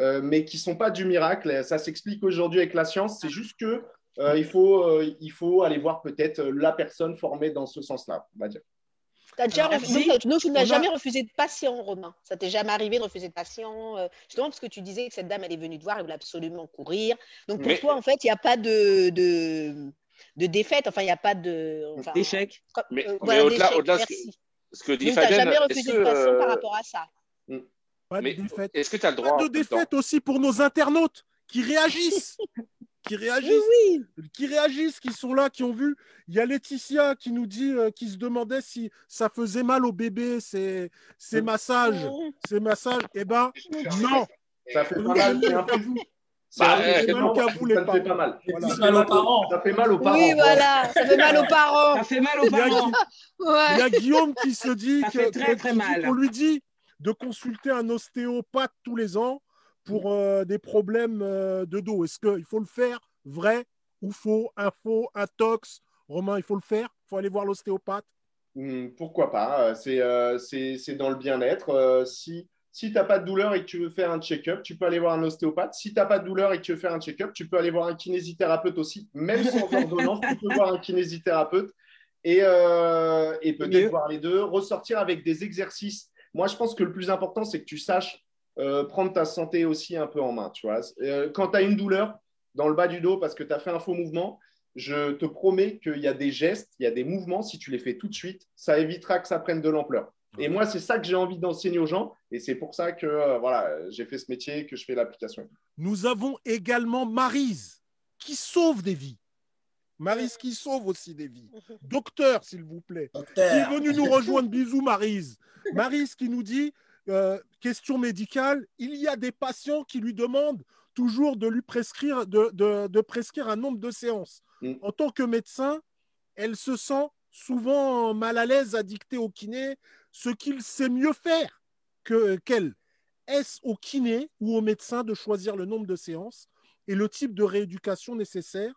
euh, mais qui sont pas du miracle. Ça s'explique aujourd'hui avec la science. C'est juste que euh, il faut euh, il faut aller voir peut-être la personne formée dans ce sens-là, on va dire. déjà refusé, tu n'as jamais refusé de patient, Romain. Ça t'est jamais arrivé de refuser de patient, euh, justement parce que tu disais que cette dame, elle est venue te voir, elle voulait absolument courir. Donc pour Mais- toi, en fait, il n'y a pas de, de, de défaite, enfin, il n'y a pas de. Enfin, D'échec. comme- Mais- euh, mais au-delà- au-delà de ce que-. Ce que dit Donc, Fabien, jamais que, de patient par euh, rapport à ça. Pas mais de défaite. est-ce que tu as le Pas droit de même temps défaite aussi pour nos internautes qui réagissent. qui réagissent. Oui, oui. qui réagissent, qui sont là, qui ont vu. Il y a Laetitia qui nous dit, euh, qui se demandait si ça faisait mal au bébé, ces, ces massages, ces massages. Eh ben, non. Ça fait pas mal, Bah, peu euh, ça fait mal. Voilà. Ça Plus fait mal aux parents. Ça fait mal aux parents. Oui, voilà, ça fait mal aux parents. Ça fait mal aux Il y a, parents. il y a Guillaume qui se dit Ça que- fait très, que- très qui dit mal. qu'on lui dit de consulter un ostéopathe tous les ans pour euh, des problèmes euh, de dos. Est-ce qu'il faut le faire vrai ou faux, un faux, un tox? Romain, il faut le faire? Il faut aller voir l'ostéopathe Hmm, Pourquoi pas euh, C'est euh, c'est- c'est dans le bien-être. Euh, si si tu n'as pas de douleur et que tu veux faire un check-up, tu peux aller voir un ostéopathe. Si tu n'as pas de douleur et que tu veux faire un check-up, tu peux aller voir un kinésithérapeute aussi. Même sans ordonnance, tu peux voir un kinésithérapeute et, euh, et peut-être voir les deux, ressortir avec des exercices. Moi, je pense que le plus important, c'est que tu saches euh, prendre ta santé aussi un peu en main. Tu vois. Euh, quand tu as une douleur dans le bas du dos parce que tu as fait un faux mouvement, je te promets qu'il y a des gestes, il y a des mouvements, si tu les fais tout de suite, ça évitera que ça prenne de l'ampleur. Et moi, c'est ça que j'ai envie d'enseigner aux gens, et c'est pour ça que euh, voilà, j'ai fait ce métier, que je fais l'application. Nous avons également Marise qui sauve des vies. Marise qui sauve aussi des vies. Docteur, s'il vous plaît. qui est venu nous rejoindre. Bisous, Marise. Marise qui nous dit euh, question médicale il y a des patients qui lui demandent toujours de lui prescrire, de, de- de prescrire un nombre de séances. Mm. En tant que médecin, elle se sent souvent mal à l'aise à dicter au kiné ce qu'il sait mieux faire que qu'elle. Est-ce au kiné ou au médecin de choisir le nombre de séances et le type de rééducation nécessaire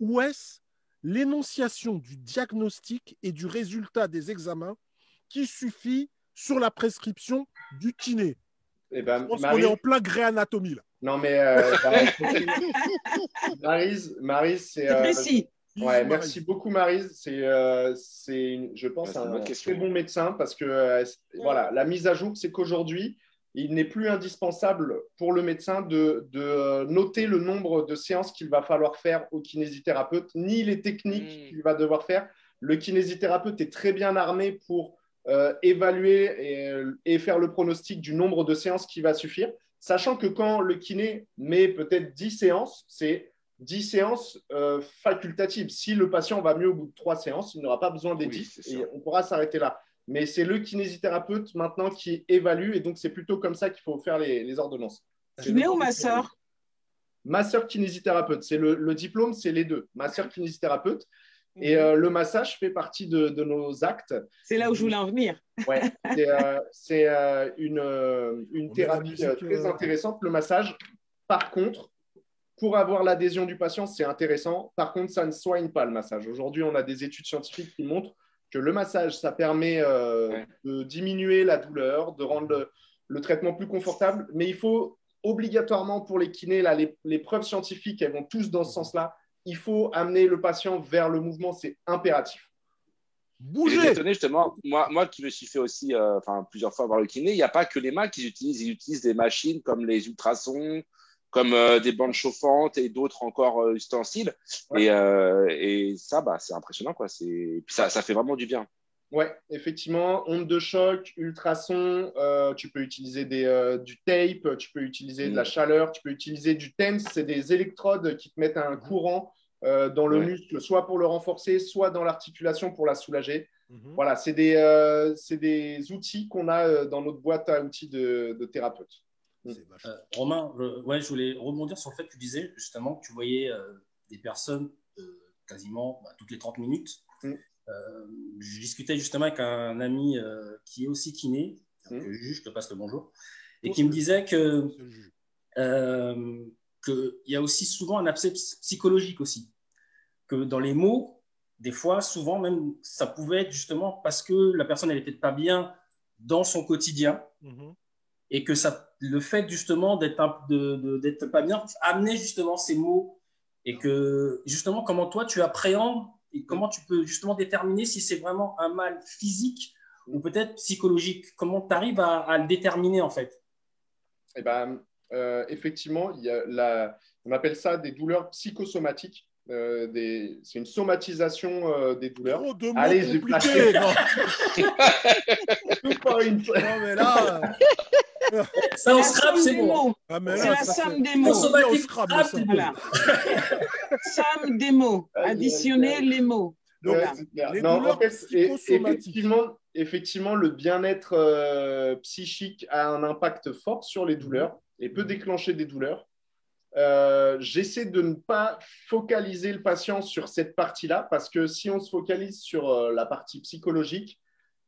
ou est-ce l'énonciation du diagnostic et du résultat des examens qui suffit sur la prescription du kiné? Eh ben, Je pense qu'on Maryse- est en plein gré anatomie là. Non, mais euh, Maryse, Maryse, c'est. C'est euh, précis. Ouais, merci beaucoup Maryse. C'est, euh, c'est, je pense, Ouais, c'est une un bonne question. très bon médecin parce que euh, voilà, la mise à jour, c'est qu'aujourd'hui, il n'est plus indispensable pour le médecin de, de, noter le nombre de séances qu'il va falloir faire au kinésithérapeute, ni les techniques Mm. qu'il va devoir faire. Le kinésithérapeute est très bien armé pour euh, évaluer et, et faire le pronostic du nombre de séances qui va suffire, sachant que quand le kiné met peut-être 10 séances, c'est 10 séances euh, facultatives. Si le patient va mieux au bout de 3 séances, il n'aura pas besoin des Oui, 10 c'est et on pourra s'arrêter là. Mais c'est le kinésithérapeute maintenant qui évalue et donc c'est plutôt comme ça qu'il faut faire les, les ordonnances. C'est Kiné le- ou masseur Masseur kinésithérapeute. C'est le, le diplôme, c'est les deux. Masseur kinésithérapeute. Et Mhm. euh, le massage fait partie de, de nos actes. C'est là où je voulais en venir. Ouais, c'est euh, euh, une, une thérapie très intéressante, le massage. Par contre, pour avoir l'adhésion du patient, c'est intéressant. Par contre, ça ne soigne pas le massage. Aujourd'hui, on a des études scientifiques qui montrent que le massage, ça permet euh, Ouais. de diminuer la douleur, de rendre le, le traitement plus confortable. Mais il faut obligatoirement pour les kinés, là, les, les preuves scientifiques, elles vont tous dans ce sens-là. Il faut amener le patient vers le mouvement, c'est impératif. Bougez étonné justement, moi, moi qui me suis fait aussi euh, enfin, plusieurs fois voir le kiné, il n'y a pas que les mains qu'ils utilisent, ils utilisent des machines comme les ultrasons, comme euh, des bandes chauffantes et d'autres encore euh, ustensiles. Ouais. Et, euh, et ça, bah, c'est impressionnant. Quoi. Puis ça, ça fait vraiment du bien. Ouais, effectivement, onde de choc, ultrasons, tu peux utiliser des, du tape, tu peux utiliser de la Mm. chaleur, tu peux utiliser du TENS, c'est des électrodes qui te mettent un courant euh, dans le Ouais. muscle, soit pour le renforcer, soit dans l'articulation pour la soulager. Mhm. Voilà, c'est des, des outils qu'on a dans notre boîte à outils de, de thérapeute. Vachement- Euh, Romain, je, ouais, je voulais rebondir sur le fait que tu disais justement que tu voyais euh, des personnes euh, quasiment bah, toutes les 30 minutes. Mm. Euh, je discutais justement avec un ami euh, qui est aussi kiné, Mm. que je, je te passe le bonjour, et qui me disait que juge. euh, qu'il y a aussi souvent un abcès ps- psychologique aussi. Que dans les mots, des fois, souvent même, ça pouvait être justement parce que la personne, elle n'était pas bien dans son quotidien Mhm. et que ça, le fait justement d'être un- de, de- d'être pas bien amenait justement ces mots et que justement comment toi tu appréhendes et comment tu peux justement déterminer si c'est vraiment un mal physique ou peut-être psychologique? Comment tu arrives à, à le déterminer en fait? Eh ben, euh, effectivement, il y a la, on appelle ça des douleurs psychosomatiques. Euh, des- c'est une somatisation euh, des douleurs. Mots Allez, j'ai placé. Non, mais là, Ça en La scrap, somme c'est des bon. mots. ah, C'est là, la ça, somme c'est- des mots. Ah, bon. Voilà. Somme des mots. Additionner les mots. Donc, Ouais, les Non, en fait, effectivement, effectivement, le bien-être euh, psychique a un impact fort sur les douleurs et peut déclencher des douleurs. Euh, J'essaie de ne pas focaliser le patient sur cette partie-là parce que si on se focalise sur euh, la partie psychologique,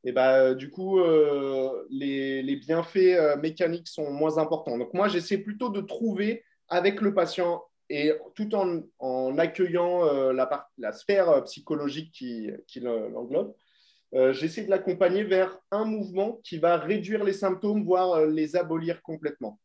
et ben, euh, du coup, euh, les, bienfaits euh, mécaniques sont moins importants. Donc moi, j'essaie plutôt de trouver avec le patient et tout en, accueillant la, sphère psychologique qui, qui le- l'englobe, j'essaie de l'accompagner vers un mouvement qui va réduire les symptômes, voire les abolir complètement.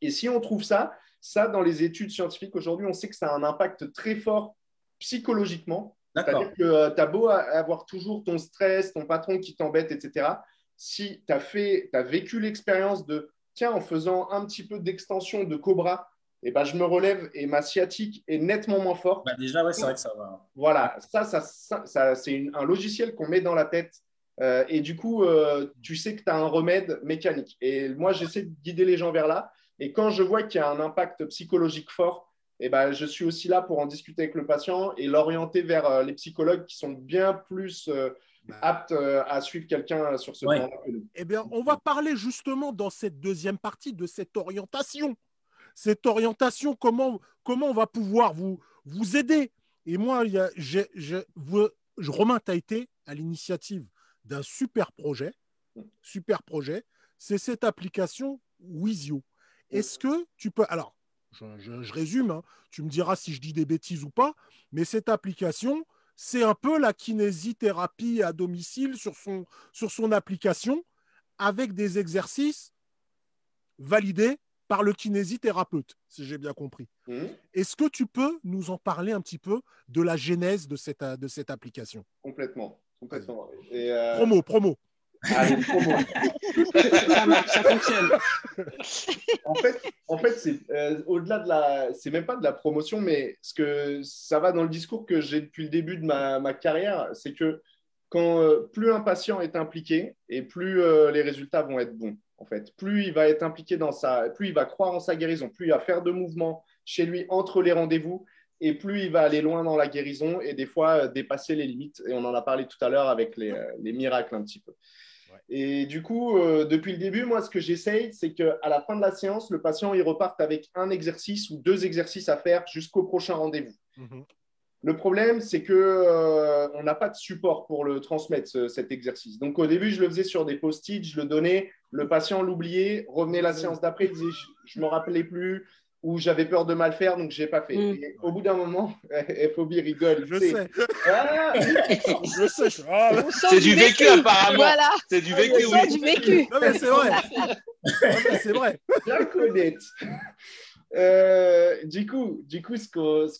Et si on trouve ça, ça, dans les études scientifiques aujourd'hui, on sait que ça a un impact très fort psychologiquement. C'est-à-dire que tu as beau avoir toujours ton stress, ton patron qui t'embête, etc. Si tu as, fait, as vécu l'expérience de, tiens, en faisant un petit peu d'extension de cobra, eh ben, je me relève et ma sciatique est nettement moins forte. Bah, déjà, ouais, c'est vrai que ça va. Voilà, ça, ça, ça, ça- c'est un logiciel qu'on met dans la tête. Euh, et du coup, euh, tu sais que tu as un remède mécanique. Et moi, j'essaie de guider les gens vers là. Et quand je vois qu'il y a un impact psychologique fort, eh ben, je suis aussi là pour en discuter avec le patient et l'orienter vers euh, les psychologues qui sont bien plus euh, Bah. aptes euh, à suivre quelqu'un sur ce Ouais. nous. Eh bien, on va parler justement dans cette deuxième partie de cette orientation. Cette orientation, comment, comment on va pouvoir vous, vous aider? Et moi, il y a, j'ai, j'ai- vous- je- Romain, tu as été à l'initiative d'un super projet. Super projet. C'est cette application Wizio. Est-ce que tu peux. Alors, je, je- je résume, hein. tu me diras si je dis des bêtises ou pas, mais cette application, c'est un peu la kinésithérapie à domicile sur son, sur son application avec des exercices validés par le kinésithérapeute, si j'ai bien compris. Mhm. Est-ce que tu peux nous en parler un petit peu de la genèse de cette, de cette application? Complètement. complètement. Et, euh, Promo, promo. Allez, promo. Ça marche, ça fonctionne. en fait, en fait c'est euh, au-delà de la. C'est même pas de la promotion, mais ce que ça va dans le discours que j'ai depuis le début de ma, ma carrière, c'est que quand euh, plus un patient est impliqué et plus euh, les résultats vont être bons. En fait, plus il va être impliqué dans sa, plus il va croire en sa guérison, plus il va faire de mouvements chez lui entre les rendez-vous et plus il va aller loin dans la guérison et des fois dépasser les limites. Et on en a parlé tout à l'heure avec les, les miracles un petit peu. Et du coup, euh, depuis le début, moi, ce que j'essaye, c'est qu'à la fin de la séance, le patient il reparte avec un exercice ou deux exercices à faire jusqu'au prochain rendez-vous. Mhm. Le problème, c'est que euh, on n'a pas de support pour le transmettre ce- cet exercice. Donc au début, je le faisais sur des post-it, je le donnais, le patient l'oubliait, revenait la séance d'après, il disait je, je me rappelais plus. Où j'avais peur de mal faire, donc je n'ai pas fait. Mm. Et au bout d'un moment, FOB rigole. Je sais. Ah, Je sais. je- ah, C'est du vécu, apparemment. Voilà, C'est du vécu, oui. du vécu. non, mais c'est vrai. C'est vrai. bien connaître. Euh, du coup, du coup, ce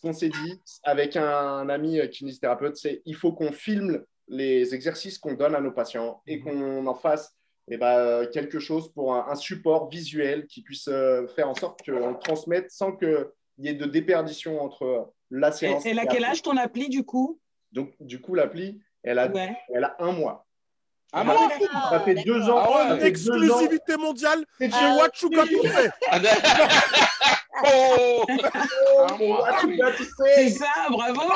qu'on s'est dit avec un, ami euh, kinésithérapeute, c'est il faut qu'on filme les exercices qu'on donne à nos patients et qu'on en fasse eh ben, euh, quelque chose pour un, un support visuel qui puisse euh, faire en sorte qu'on le transmette sans qu'il y ait de déperdition entre la Et, séance. elle a et quel âge ton appli du coup? Donc, du coup, l'appli, elle a, Ouais. elle a un mois. Ah, Ah, ça fait d'accord. deux ans. Ah ouais, ça fait deux ans. exclusivité mondiale, C'est chez Ah, Wachuka tout fait. Ah, oh Oh, ah, tu C'est sais. ça, bravo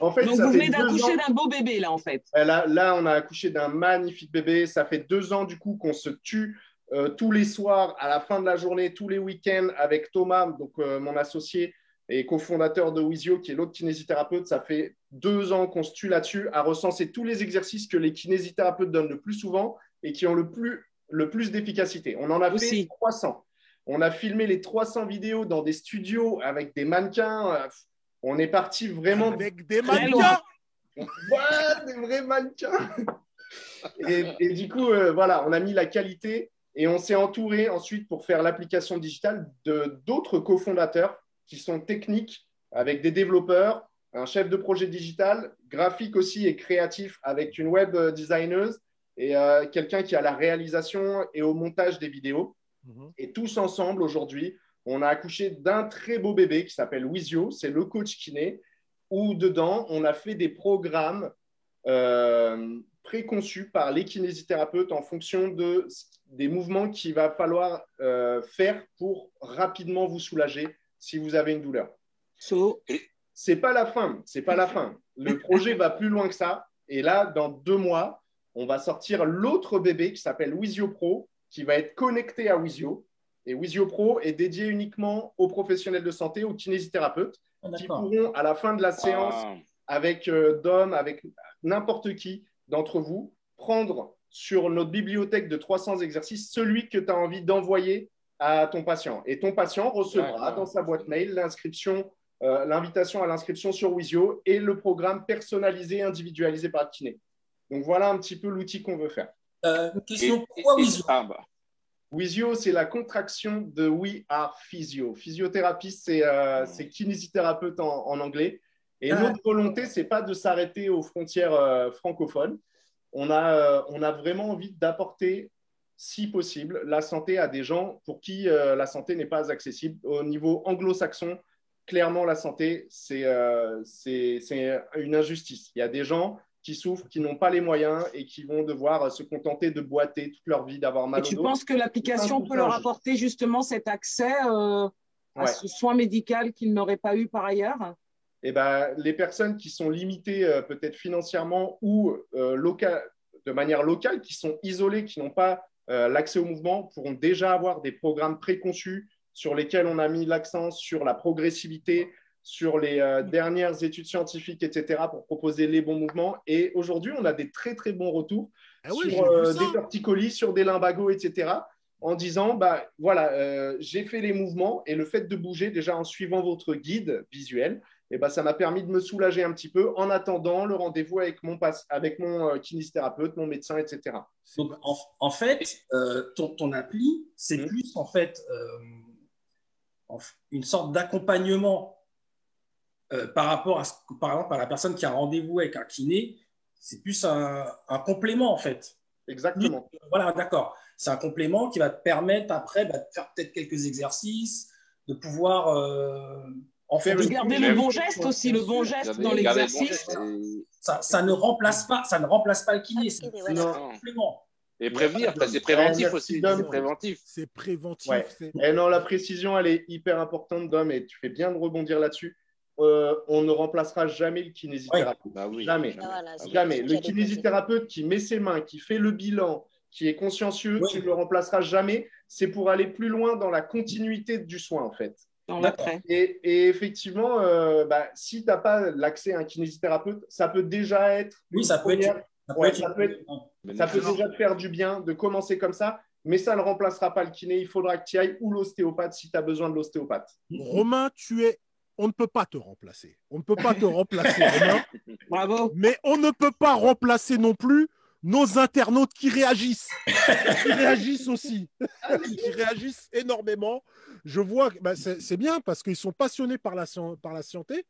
En fait, Donc ça vous fait venez d'accoucher d'un beau bébé là en fait. Euh, Là, là, on a accouché d'un magnifique bébé. Ça fait deux ans du coup qu'on se tue euh, tous les soirs, à la fin de la journée, tous les week-ends avec Thomas, donc euh, mon associé et cofondateur de Wizio, qui est l'autre kinésithérapeute. Ça fait deux ans qu'on se tue là-dessus, à recenser tous les exercices que les kinésithérapeutes donnent le plus souvent et qui ont le plus, le plus d'efficacité. On en a fait Aussi. 300. On a filmé les 300 vidéos dans des studios avec des mannequins. Euh, On est parti vraiment Avec des mannequins. Ouais, des vrais mannequins. et, et du coup, euh, voilà, on a mis la qualité et on s'est entouré ensuite pour faire l'application digitale de d'autres cofondateurs qui sont techniques avec des développeurs, un chef de projet digital, graphique aussi et créatif avec une web designer et euh, quelqu'un qui a la réalisation et au montage des vidéos. Mhm. Et tous ensemble, aujourd'hui, on a accouché d'un très beau bébé qui s'appelle Wizio, c'est le coach kiné, où dedans, on a fait des programmes euh, préconçus par les kinésithérapeutes en fonction de, des mouvements qu'il va falloir euh, faire pour rapidement vous soulager si vous avez une douleur. So, C'est pas la fin, c'est pas la fin. Le projet va plus loin que ça. Et là, dans deux mois, on va sortir l'autre bébé qui s'appelle Wizio Pro, qui va être connecté à Wizio. Et Wizio Pro est dédié uniquement aux professionnels de santé, aux kinésithérapeutes, Ah, qui pourront, à la fin de la séance, Ah. avec euh, Dom, avec n'importe qui d'entre vous, prendre sur notre bibliothèque de 300 exercices celui que tu as envie d'envoyer à ton patient. Et ton patient recevra dans sa boîte mail l'inscription, euh, l'invitation à l'inscription sur Wizio et le programme personnalisé, individualisé par le kiné. Donc voilà un petit peu l'outil qu'on veut faire. Euh, question, et- pourquoi et- Wizio ah, bah. Wizio, c'est la contraction de We Are Physio. Physiothérapie, c'est euh, c'est kinésithérapeute en, en anglais. Et Ah. notre volonté, c'est pas de s'arrêter aux frontières euh, francophones. On a, euh, on a vraiment envie d'apporter, si possible, la santé à des gens pour qui euh, la santé n'est pas accessible. Au niveau anglo-saxon, clairement, la santé, c'est une injustice. Il y a des gens qui souffrent, qui n'ont pas les moyens et qui vont devoir se contenter de boiter toute leur vie, d'avoir mal et au tu dos. penses que l'application peut leur apporter justement cet accès euh, à Ouais. ce soin médical qu'ils n'auraient pas eu par ailleurs? Eh ben, les personnes qui sont limitées euh, peut-être financièrement ou euh, de manière locale, qui sont isolées, qui n'ont pas euh, l'accès au mouvement, pourront déjà avoir des programmes préconçus sur lesquels on a mis l'accent sur la progressivité, sur les euh, dernières études scientifiques, etc., pour proposer les bons mouvements. Et aujourd'hui, on a des très, très bons retours Ah sur euh, des torticolis, sur des limbagos, etc., en disant, bah, voilà, euh, j'ai fait les mouvements et le fait de bouger déjà en suivant votre guide visuel, eh ben, ça m'a permis de me soulager un petit peu en attendant le rendez-vous avec mon, pass- avec mon euh, kinésithérapeute, mon médecin, etc. Donc, en, en fait, euh, ton, ton appli, c'est Mhm. plus en fait euh, une sorte d'accompagnement euh, par rapport à, ce, que- par exemple, à la personne qui a un rendez-vous avec un kiné. C'est plus un, un complément en fait. Exactement. Voilà, d'accord. C'est un complément qui va te permettre après bah, de faire peut-être quelques exercices, de pouvoir euh, en Faire De garder le bon geste aussi, le bon geste dans bon l'exercice. et- Ça, ça ne remplace pas, ça ne remplace pas le kiné. C'est un complément. Et prévenir, c'est préventif aussi. Dom. C'est préventif. C'est préventif. Ouais. Et non, la précision, elle est hyper importante, Dom, et tu fais bien de rebondir là-dessus. Euh, on ne remplacera jamais le kinésithérapeute. Bah oui. Jamais. Voilà, Ah. Jamais. c'est Le kinésithérapeute qui met ses mains, qui fait le bilan, qui est consciencieux, Oui. tu ne le remplaceras jamais. C'est pour aller plus loin dans la continuité du soin, en fait. dans. Et, et effectivement, euh, bah, si tu n'as pas l'accès à un kinésithérapeute, ça peut déjà être. Oui, ça peut être- Ça peut Ouais, être ça une- peut être- Mais ça non. peut déjà te faire du bien de commencer comme ça. mais ça ne remplacera pas le kiné. Il faudra que tu ailles ou l'ostéopathe si tu as besoin de l'ostéopathe. Romain, tu es. On ne peut pas te remplacer. On ne peut pas te remplacer, Romain. Bravo. Mais on ne peut pas remplacer non plus nos internautes qui réagissent. qui réagissent aussi. qui réagissent énormément. Je vois, bah, c'est bien parce qu'ils sont passionnés par la, par la santé.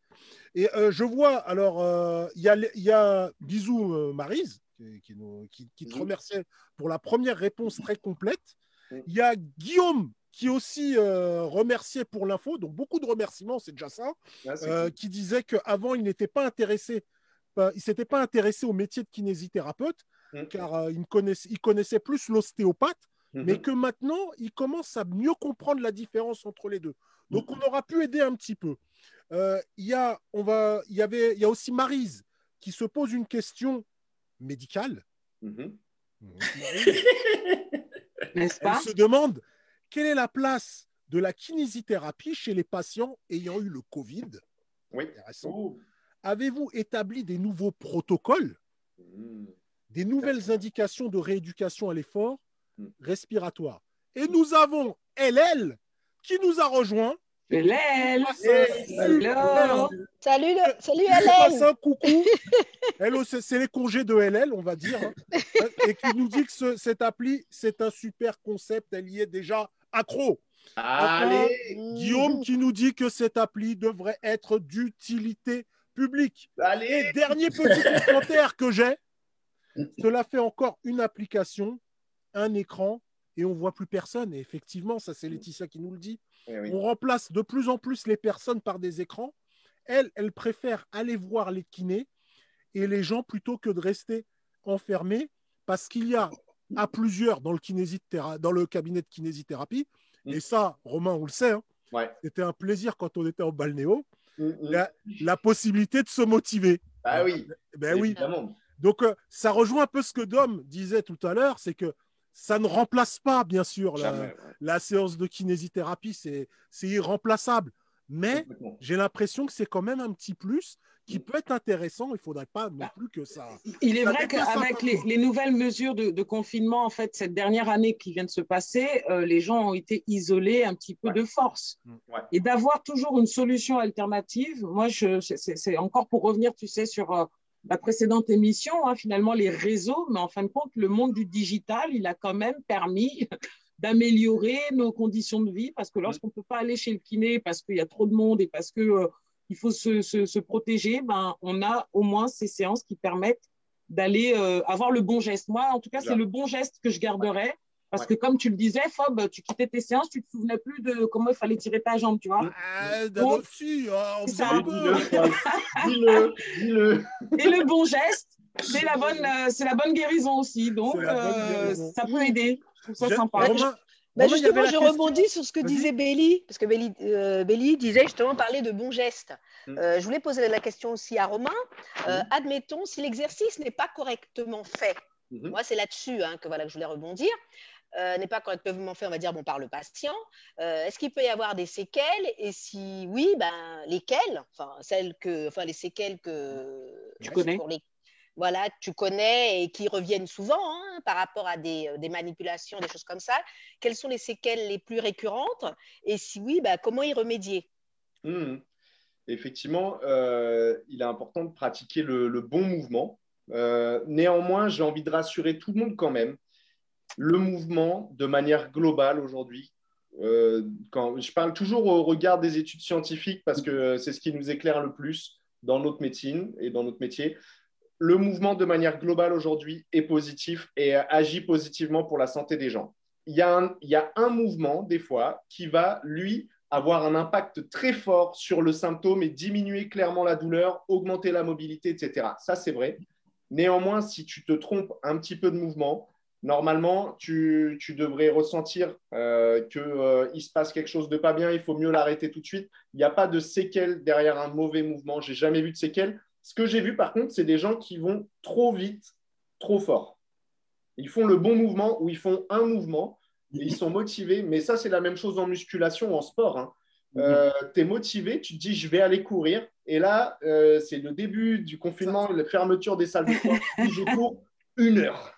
Et euh, je vois, alors, euh, il y, a, il y a Bisous euh, Maryse qui, qui nous- qui- qui te remerciait pour la première réponse très complète. Mm. Il y a Guillaume qui aussi euh, remerciait pour l'info. Donc, beaucoup de remerciements, c'est déjà ça c'est euh, cool. qui disait qu'avant, il n'était pas intéressé, il s'était pas intéressé au métier de kinésithérapeute, Mhm. car euh, il, connaissait, il connaissait plus l'ostéopathe, Mhm. mais que maintenant, il commence à mieux comprendre la différence entre les deux. Donc, on aura pu aider un petit peu. Euh, Il y, a, on va, il y, avait, il y a aussi Marise qui se pose une question médicale. Mhm. Maryse, N'est-ce elle pas? se demande quelle est la place de la kinésithérapie chez les patients ayant eu le Covid? Oui. Intéressant. Avez-vous établi des nouveaux protocoles, Mhm. des nouvelles indications de rééducation à l'effort Mm. respiratoire Et nous avons LL qui nous a rejoint. Un Alors Salut, le- salut Hélène. un coucou. C'est c'est les congés de LL, on va dire. hein. Et qui nous dit que ce- cette appli, c'est un super concept. Elle y est déjà accro. Allez, Guillaume qui nous dit que cette appli devrait être d'utilité publique. allez. Et dernier petit commentaire que j'ai, cela fait encore une application, un écran, et on voit plus personne. Et effectivement, ça c'est Laetitia qui nous le dit. Eh oui. On remplace de plus en plus les personnes par des écrans. Elle, elle préfère aller voir les kinés et les gens plutôt que de rester enfermés parce qu'il y a à plusieurs dans le, dans le cabinet de kinésithérapie. Et ça, Romain, on le sait, hein, Ouais. c'était un plaisir quand on était au balnéo, Mhm. la, la possibilité de se motiver. Ah oui, Ben oui. évidemment. Donc, euh, ça rejoint un peu ce que Dom disait tout à l'heure, c'est que ça ne remplace pas, bien sûr, la, la séance de kinésithérapie, c'est irremplaçable. Mais j'ai l'impression que c'est quand même un petit plus qui peut être intéressant. Il ne faudrait pas non plus que ça. Il est Ça vrai qu'avec les, les nouvelles mesures de, de confinement, en fait, cette dernière année qui vient de se passer, euh, les gens ont été isolés un petit peu Ouais. de force. Ouais. Et d'avoir toujours une solution alternative, moi, c'est- encore pour revenir, tu sais, sur euh, la précédente émission, hein, finalement, les réseaux, mais en fin de compte, le monde du digital, il a quand même permis d'améliorer nos conditions de vie parce que lorsqu'on ne peut pas aller chez le kiné parce qu'il y a trop de monde et parce que euh, il faut se, se, se protéger, ben, on a au moins ces séances qui permettent d'aller euh, avoir le bon geste. Moi, en tout cas, c'est le bon geste que je garderais. Parce Ouais. que comme tu le disais, Fob, tu quittais tes séances, tu te souvenais plus de comment il fallait tirer ta jambe, tu vois. Ah, Donc, on ça. un Dis-le, dis-le, dis-le. Et le bon geste, c'est la bonne, euh, c'est la bonne guérison aussi. Donc, euh, guérison. ça peut aider. Je trouve ça J'ai- sympa. Romain, Bah, justement, je rebondis sur ce que disait Béli, parce que Béli, euh, disait justement parler de bons gestes. Mm. Euh, je voulais poser la question aussi à Romain. Euh, Mm. Admettons, si l'exercice n'est pas correctement fait, Mhm. moi c'est là-dessus hein, que, voilà, que je voulais rebondir, euh, n'est pas correctement fait, on va dire, bon, par le patient, est-ce qu'il peut y avoir des séquelles? Et si oui, ben, lesquelles? Enfin, celles que, enfin, les séquelles que Tu connais. voilà, tu connais et qui reviennent souvent hein, par rapport à des, euh, des manipulations, des choses comme ça. Quelles sont les séquelles les plus récurrentes? Et si oui, bah, comment y remédier? Mhm. Effectivement, euh, il est important de pratiquer le, bon mouvement. Euh, néanmoins, j'ai envie de rassurer tout le monde quand même. Le mouvement, de manière globale aujourd'hui, quand je parle toujours au regard des études scientifiques parce que c'est ce qui nous éclaire le plus dans notre médecine et dans notre métier. Le mouvement, de manière globale aujourd'hui, est positif et agit positivement pour la santé des gens. Il y a un, mouvement, des fois, qui va, lui, avoir un impact très fort sur le symptôme et diminuer clairement la douleur, augmenter la mobilité, etc. Ça, c'est vrai. Néanmoins, si tu te trompes un petit peu de mouvement, normalement, tu, tu devrais ressentir euh, qu'il euh, se passe quelque chose de pas bien, il faut mieux l'arrêter tout de suite. Il n'y a pas de séquelles derrière un mauvais mouvement. J'ai jamais vu de séquelles. Ce que j'ai vu, par contre, c'est des gens qui vont trop vite, trop fort. Ils font le bon mouvement ou ils font un mouvement et ils sont motivés. Mais ça, c'est la même chose en musculation ou en sport. hein. Euh, tu es motivé, tu te dis je vais aller courir. Et là, euh, c'est le début du confinement, la fermeture des salles de sport. Je cours, une heure.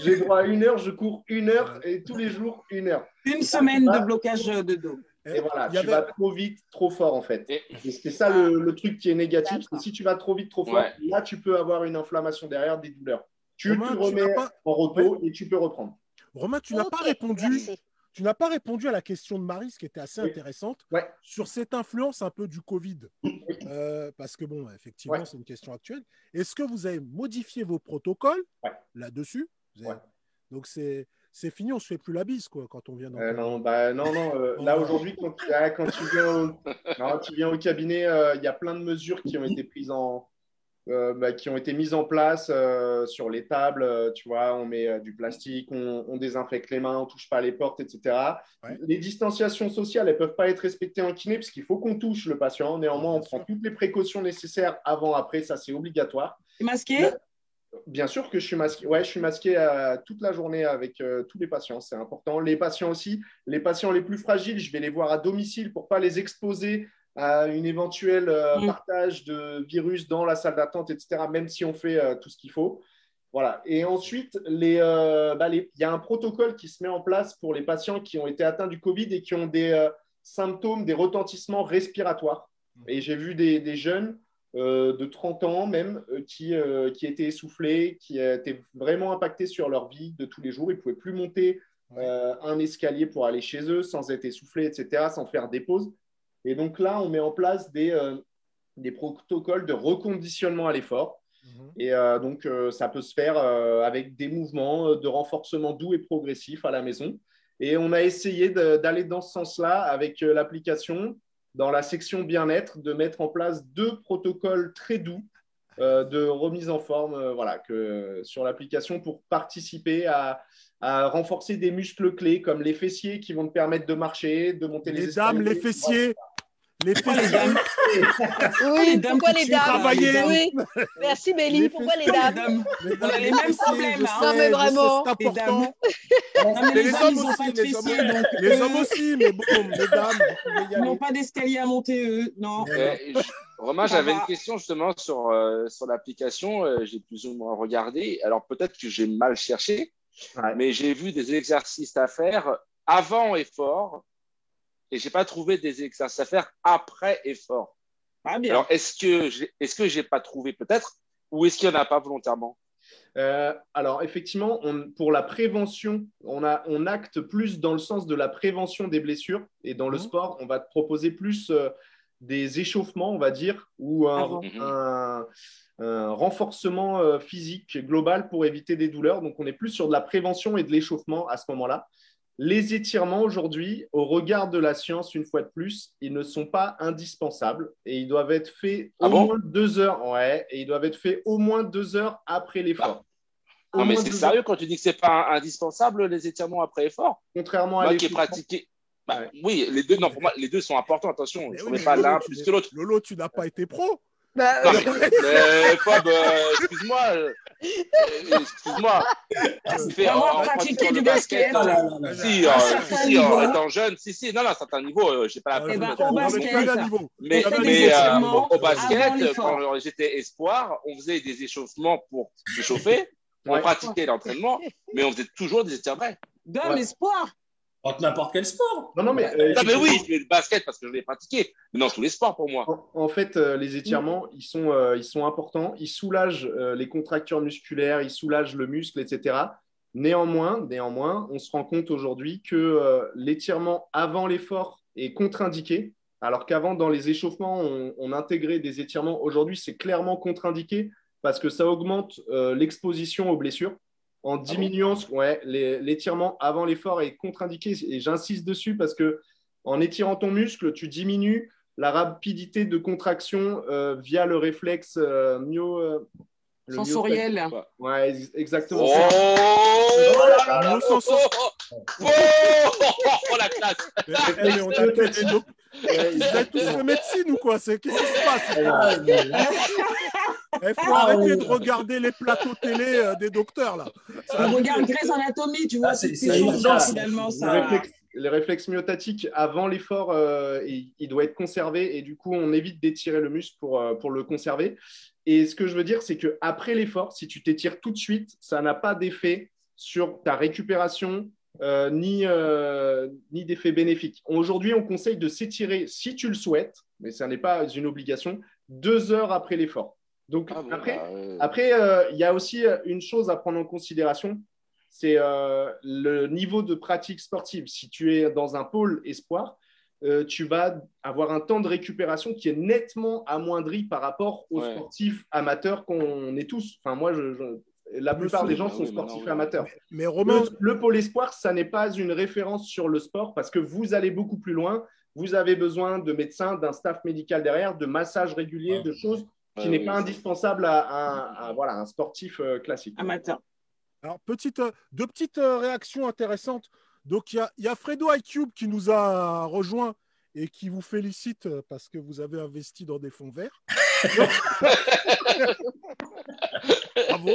J'ai droit à une heure, je cours une heure et tous les jours une heure. Une semaine de blocage de dos. Et voilà, Il y tu avait- vas trop vite, trop fort en fait. Et- Et c'est ça le, le truc qui est négatif. C'est Si tu vas trop vite, trop fort, Ouais. là tu peux avoir une inflammation derrière, des douleurs. Tu Romain, te remets pas- en repos et tu peux reprendre. Romain, tu n'as pas répondu. merci. Tu n'as pas répondu à la question de Marie, ce qui était assez Oui. intéressante, Ouais. sur cette influence un peu du Covid. Euh, parce que, bon, effectivement, Ouais. c'est une question actuelle. Est-ce que vous avez modifié vos protocoles Ouais. là-dessus? Vous avez- Ouais. Donc, c'est c'est fini, on se fait plus la bise, quoi, quand on vient dans Euh, non, bah, non, non. euh, là Oh. aujourd'hui, quand, ah, quand tu, viens au, non, tu viens au cabinet, euh, il y a plein de mesures qui ont été prises en, euh, bah, qui ont été mises en place euh, sur les tables. euh, tu vois, on met euh, du plastique, on, on désinfecte les mains, on touche pas les portes, etc. Ouais. Les distanciations sociales, elles peuvent pas être respectées en kiné puisqu'il faut qu'on touche le patient. Néanmoins, on prend toutes les précautions nécessaires avant, après. Ça, c'est obligatoire. T'es masqué? Bien sûr que je suis masqué. Ouais, je suis masqué euh, toute la journée avec euh, tous les patients. C'est important. Les patients aussi. Les patients les plus fragiles, je vais les voir à domicile pour pas les exposer à une éventuelle euh, Mm. partage de virus dans la salle d'attente, etc. Même si on fait euh, tout ce qu'il faut. Voilà. Et ensuite, euh, bah, il y a un protocole qui se met en place pour les patients qui ont été atteints du Covid et qui ont des euh, symptômes, des retentissements respiratoires. Et j'ai vu des, des jeunes de 30 ans même euh, qui, euh, qui étaient essoufflés, qui étaient vraiment impactés sur leur vie de tous les jours. Ils ne pouvaient plus monter euh, un escalier pour aller chez eux sans être essoufflés, etc., sans faire des pauses. Et donc là, on met en place des, euh, des protocoles de reconditionnement à l'effort. Mhm. Et euh, donc, euh, ça peut se faire euh, avec des mouvements euh, de renforcement doux et progressif à la maison. Et on a essayé d'aller dans ce sens-là avec euh, l'application, dans la section bien-être, de mettre en place deux protocoles très doux euh, de remise en forme euh, voilà, que, sur l'application pour participer à, à renforcer des muscles clés comme les fessiers qui vont te permettre de marcher, de monter les, Les dames, les fessiers, les Pourquoi les dames Oui, les dames pourquoi les dames travailler. Oui, merci. Les Pourquoi les dames On a les mêmes problèmes, hein. Non, mais vraiment. c'est Les important. les les hommes, aussi, les hommes, donc les hommes aussi, mais bon, les dames, ils n'ont pas d'escalier à monter, eux. Non. Euh, je- Romain, j'avais va. une question justement sur, euh, sur l'application. Euh, j'ai plus ou moins regardé. Alors peut-être que j'ai mal cherché, Ouais. mais j'ai vu des exercices à faire avant effort et j'ai pas trouvé des exercices à faire après effort. Ah bien. Alors est-ce que j'ai, est-ce que j'ai pas trouvé peut-être ou est-ce qu'il y en a pas volontairement? Euh, alors, effectivement, on- pour la prévention, on, a, on acte plus dans le sens de la prévention des blessures. Et dans le Mhm. sport, on va te proposer plus euh, des échauffements, on va dire, ou un, Avant. Mhm. un- un renforcement euh, physique global pour éviter des douleurs. Donc, on est plus sur de la prévention et de l'échauffement à ce moment-là. Les étirements aujourd'hui, au regard de la science, une fois de plus, ils ne sont pas indispensables et ils doivent être faits Ah au bon moins deux heures. Ouais, et ils doivent être faits au moins deux heures après l'effort. Au Non mais c'est sérieux quand tu dis que c'est pas indispensable les étirements après effort? Contrairement à Moi qui ai pratiqué. Bah, Ouais. Oui, les deux. Non, pour moi, les deux sont importants. Attention, Mais je oui, ne mais pas l'un plus que l'autre. Lolo, tu n'as pas été pro. Bah, Non, euh, mais, mais Fab, euh, excuse-moi. euh, excuse-moi. Fais Pour en- en pratiqué pratiquant du basket. basket. Ah là là. Si, euh, un si, en étant jeune, si, si, non, non, à un certain niveau, euh, j'ai pas la Ah, peine ben, de au dire. basket, Mais, fait au, au basket, quand j'étais espoir, on faisait des échauffements pour se chauffer, on Ouais. pratiquait l'entraînement, mais on faisait toujours des étirements. D'un Ouais. espoir. N'importe quel sport. Non, non, mais, euh, Non, mais oui, je fais le basket parce que je l'ai pratiqué, mais dans tous les sports pour moi. En, en fait, euh, les étirements, ils, sont, euh, ils sont importants. Ils soulagent euh, les contractures musculaires, ils soulagent le muscle, etc. Néanmoins, néanmoins, on se rend compte aujourd'hui que euh, l'étirement avant l'effort est contre-indiqué, alors qu'avant, dans les échauffements, on, on intégrait des étirements. Aujourd'hui, c'est clairement contre-indiqué parce que ça augmente euh, l'exposition aux blessures. En diminuant, ouais, les- l'étirement avant l'effort est contre-indiqué et j'insiste dessus parce que en étirant ton muscle, tu diminues la rapidité de contraction euh, via le réflexe euh, myo, euh, le Sensoriel. myostatique. Ouais, ex- exactement. Oh, oh, oh, oh, oh, la classe. Eh, eh, mais on a tous- donc, Vous êtes tous fait médecine ou quoi? C'est Qu'est-ce qui se passe? Il faut Ah, arrêter de regarder les plateaux télé euh, des docteurs là. Ça- On regarde Grey's Anatomy, tu vois, Ah, c'est- toutes c'est finalement, le, ça. réflexe, le réflexe myotatique avant l'effort, euh, il, il doit être conservé et du coup, on évite d'étirer le muscle pour, euh, pour le conserver. Et ce que je veux dire, c'est qu'après l'effort, si tu t'étires tout de suite, ça n'a pas d'effet sur ta récupération euh, ni, euh, ni d'effet bénéfique. Aujourd'hui, on conseille de s'étirer si tu le souhaites, mais ça n'est pas une obligation, deux heures après l'effort. Donc Ah bon, après, bah, euh, après, euh, il y a aussi une chose à prendre en considération, c'est euh, le niveau de pratique sportive. Si tu es dans un pôle espoir, euh, tu vas avoir un temps de récupération qui est nettement amoindri par rapport aux Ouais. sportifs amateurs qu'on est tous. Enfin, moi, je, je- la plupart des gens Ah sont oui, sportifs amateurs. Mais Romain, Le, le pôle espoir, ça n'est pas une référence sur le sport parce que vous allez beaucoup plus loin. Vous avez besoin de médecins, d'un staff médical derrière, de massages réguliers, Ouais. de choses qui ouais, n'est pas indispensable à, un- à, voilà, un sportif euh, classique. Amateur. Alors, petite, euh, deux petites euh, réactions intéressantes. Donc, il y a, il y a Fredo iCube qui nous a rejoint et qui vous félicite parce que vous avez investi dans des fonds verts. Bravo,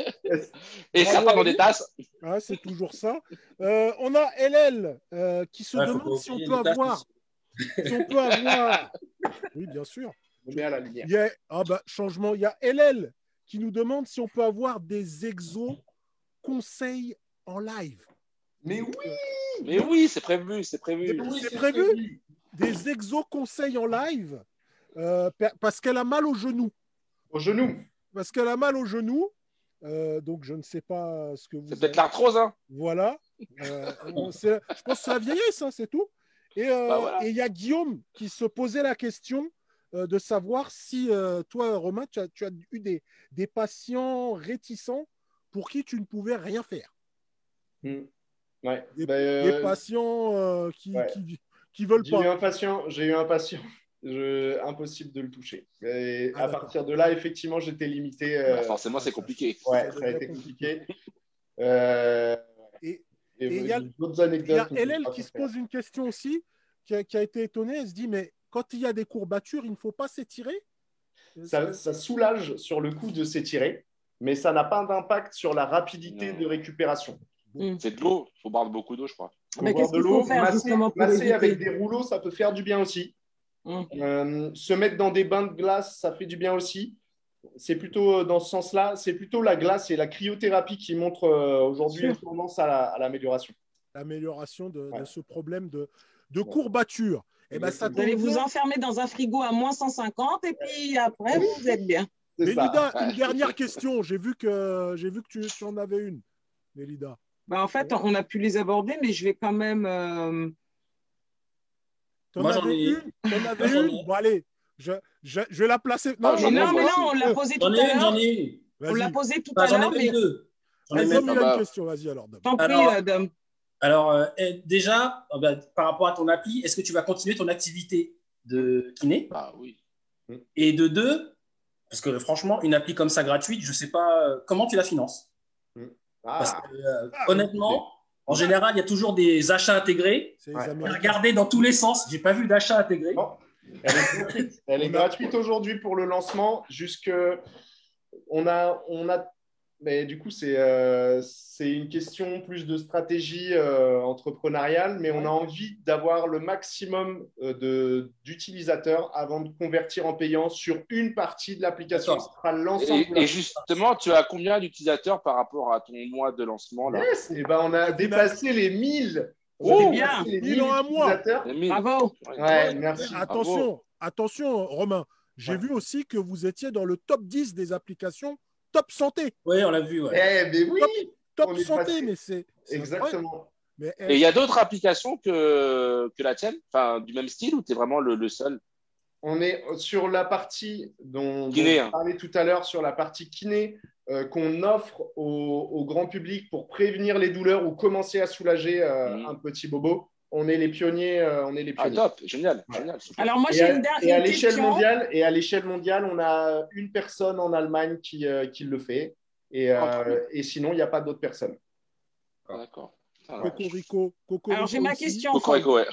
Et ça part dans des tasses. c'est toujours ça. Euh, on a LL euh, qui se demande si on peut avoir. Si on peut avoir. Oui, bien sûr. On met à la lumière. Il y a, ah bah, changement. Il y a LL qui nous demande si on peut avoir des exos conseils en live. Mais oui, Mais oui, c'est prévu, c'est prévu. Oui, c'est prévu. Des exos conseils en live euh, parce qu'elle a mal au genou. au genou. Parce qu'elle a mal au genou. Euh, donc, je ne sais pas ce que vous. C'est peut-être l'arthrose, hein. Voilà. Euh, je pense que c'est la vieillesse, hein, c'est tout. Et euh, Bah voilà. et il y a Guillaume qui se posait la question euh, de savoir si euh, toi, Romain, tu as, tu as eu des, des patients réticents pour qui tu ne pouvais rien faire. Hmm. Ouais. Des, des euh, patients euh, qui, ouais. qui, qui veulent J'ai eu pas. un patient, j'ai eu un patient, je, impossible de le toucher. Et Ah, à d'accord. partir de là, effectivement, j'étais limité. euh, Bah, forcément, c'est compliqué. ouais, ça a été compliqué. Euh, Et- et et il y a- d'autres Il y anecdotes. a mais je LL qui se pose une question aussi, qui a, qui a été étonné. Elle se dit, mais quand il y a des courbatures, il ne faut pas s'étirer ça, ça soulage sur le coup de s'étirer, mais ça n'a pas d'impact sur la rapidité Non. de récupération. C'est de l'eau. Il faut boire beaucoup d'eau, je crois. Faut Mais boire de l'eau, masser, avec des rouleaux, ça peut faire du bien aussi. Hum. Euh, se mettre dans des bains de glace, ça fait du bien aussi. C'est plutôt euh, dans ce sens-là. C'est plutôt la glace et la cryothérapie qui montrent euh, aujourd'hui une tendance à la- à l'amélioration. L'amélioration de, ce problème de, de courbature. Et ben, ça Vous allez vous enfermer dans un frigo à moins 150 et puis après, vous êtes bien. Mélida, une dernière question. J'ai vu que, j'ai vu que tu, tu en avais une, Mélida. Bah, en fait, on a pu les aborder, mais je vais quand même. euh, Tu en Moi, j'en avais ai- une? T'en avais une? Bon, allez, je, je, je vais la placer. Ah, Mais non, mais non, on l'a posé tout J'en à ai une, j'en l'heure. ai une. On l'a Vas-y. posé tout Enfin, à j'en ai l'heure, deux. J'en ai deux. Une question. Vas-y, alors. Dom. t'en prie, Alors- Adam. Alors, euh, eh, déjà, euh, bah, par rapport à ton appli, est-ce que tu vas continuer ton activité de kiné? Ah oui. Et de deux, parce que franchement, une appli comme ça gratuite, je sais pas euh, comment tu la finances? Parce Ah, que, euh, Ah, honnêtement, en général, il y a toujours des achats intégrés. Ouais. J'ai Américains. regardé dans tous les sens, j'ai pas vu d'achat intégré. Bon. elle est gratuite. Elle est gratuite aujourd'hui pour le lancement. Jusque on a, on a, mais du coup c'est euh, c'est une question plus de stratégie euh, entrepreneuriale, mais on a envie d'avoir le maximum euh, de d'utilisateurs avant de convertir en payant sur une partie de l'application. Et, et justement, tu as combien d'utilisateurs par rapport à ton mois de lancement là? Yes, et ben on a dépassé les 1000. On a Oh, dépassé bien. les 1000 en un mois. Bravo. Ouais, merci. Attention, attention, Romain. J'ai Ouais. vu aussi que vous étiez dans le top 10 des applications top santé. Oui, on l'a vu. ouais. Eh ben oui, Top On est santé, passé- mais c'est. exactement. Mais, Et il y a d'autres applications que, que la tienne, enfin du même style, ou tu es vraiment le, le seul? On est sur la partie dont, Kiné, je hein. parlais tout à l'heure, sur la partie kiné euh, qu'on offre au, au grand public pour prévenir les douleurs ou commencer à soulager euh, Mhm. un petit bobo. On est les pionniers. euh, on est les Ah, pionniers. top, génial, Ouais. génial. super. Alors, moi, et j'ai à, une, der- et à l'échelle question. mondiale, et à l'échelle mondiale, on a une personne en Allemagne qui, euh, qui le fait. Et, euh, Ah, et sinon, il n'y a pas d'autres personnes. D'accord. Cocorico, Cocorico Alors, j'ai ma question. Cocorico, ouais.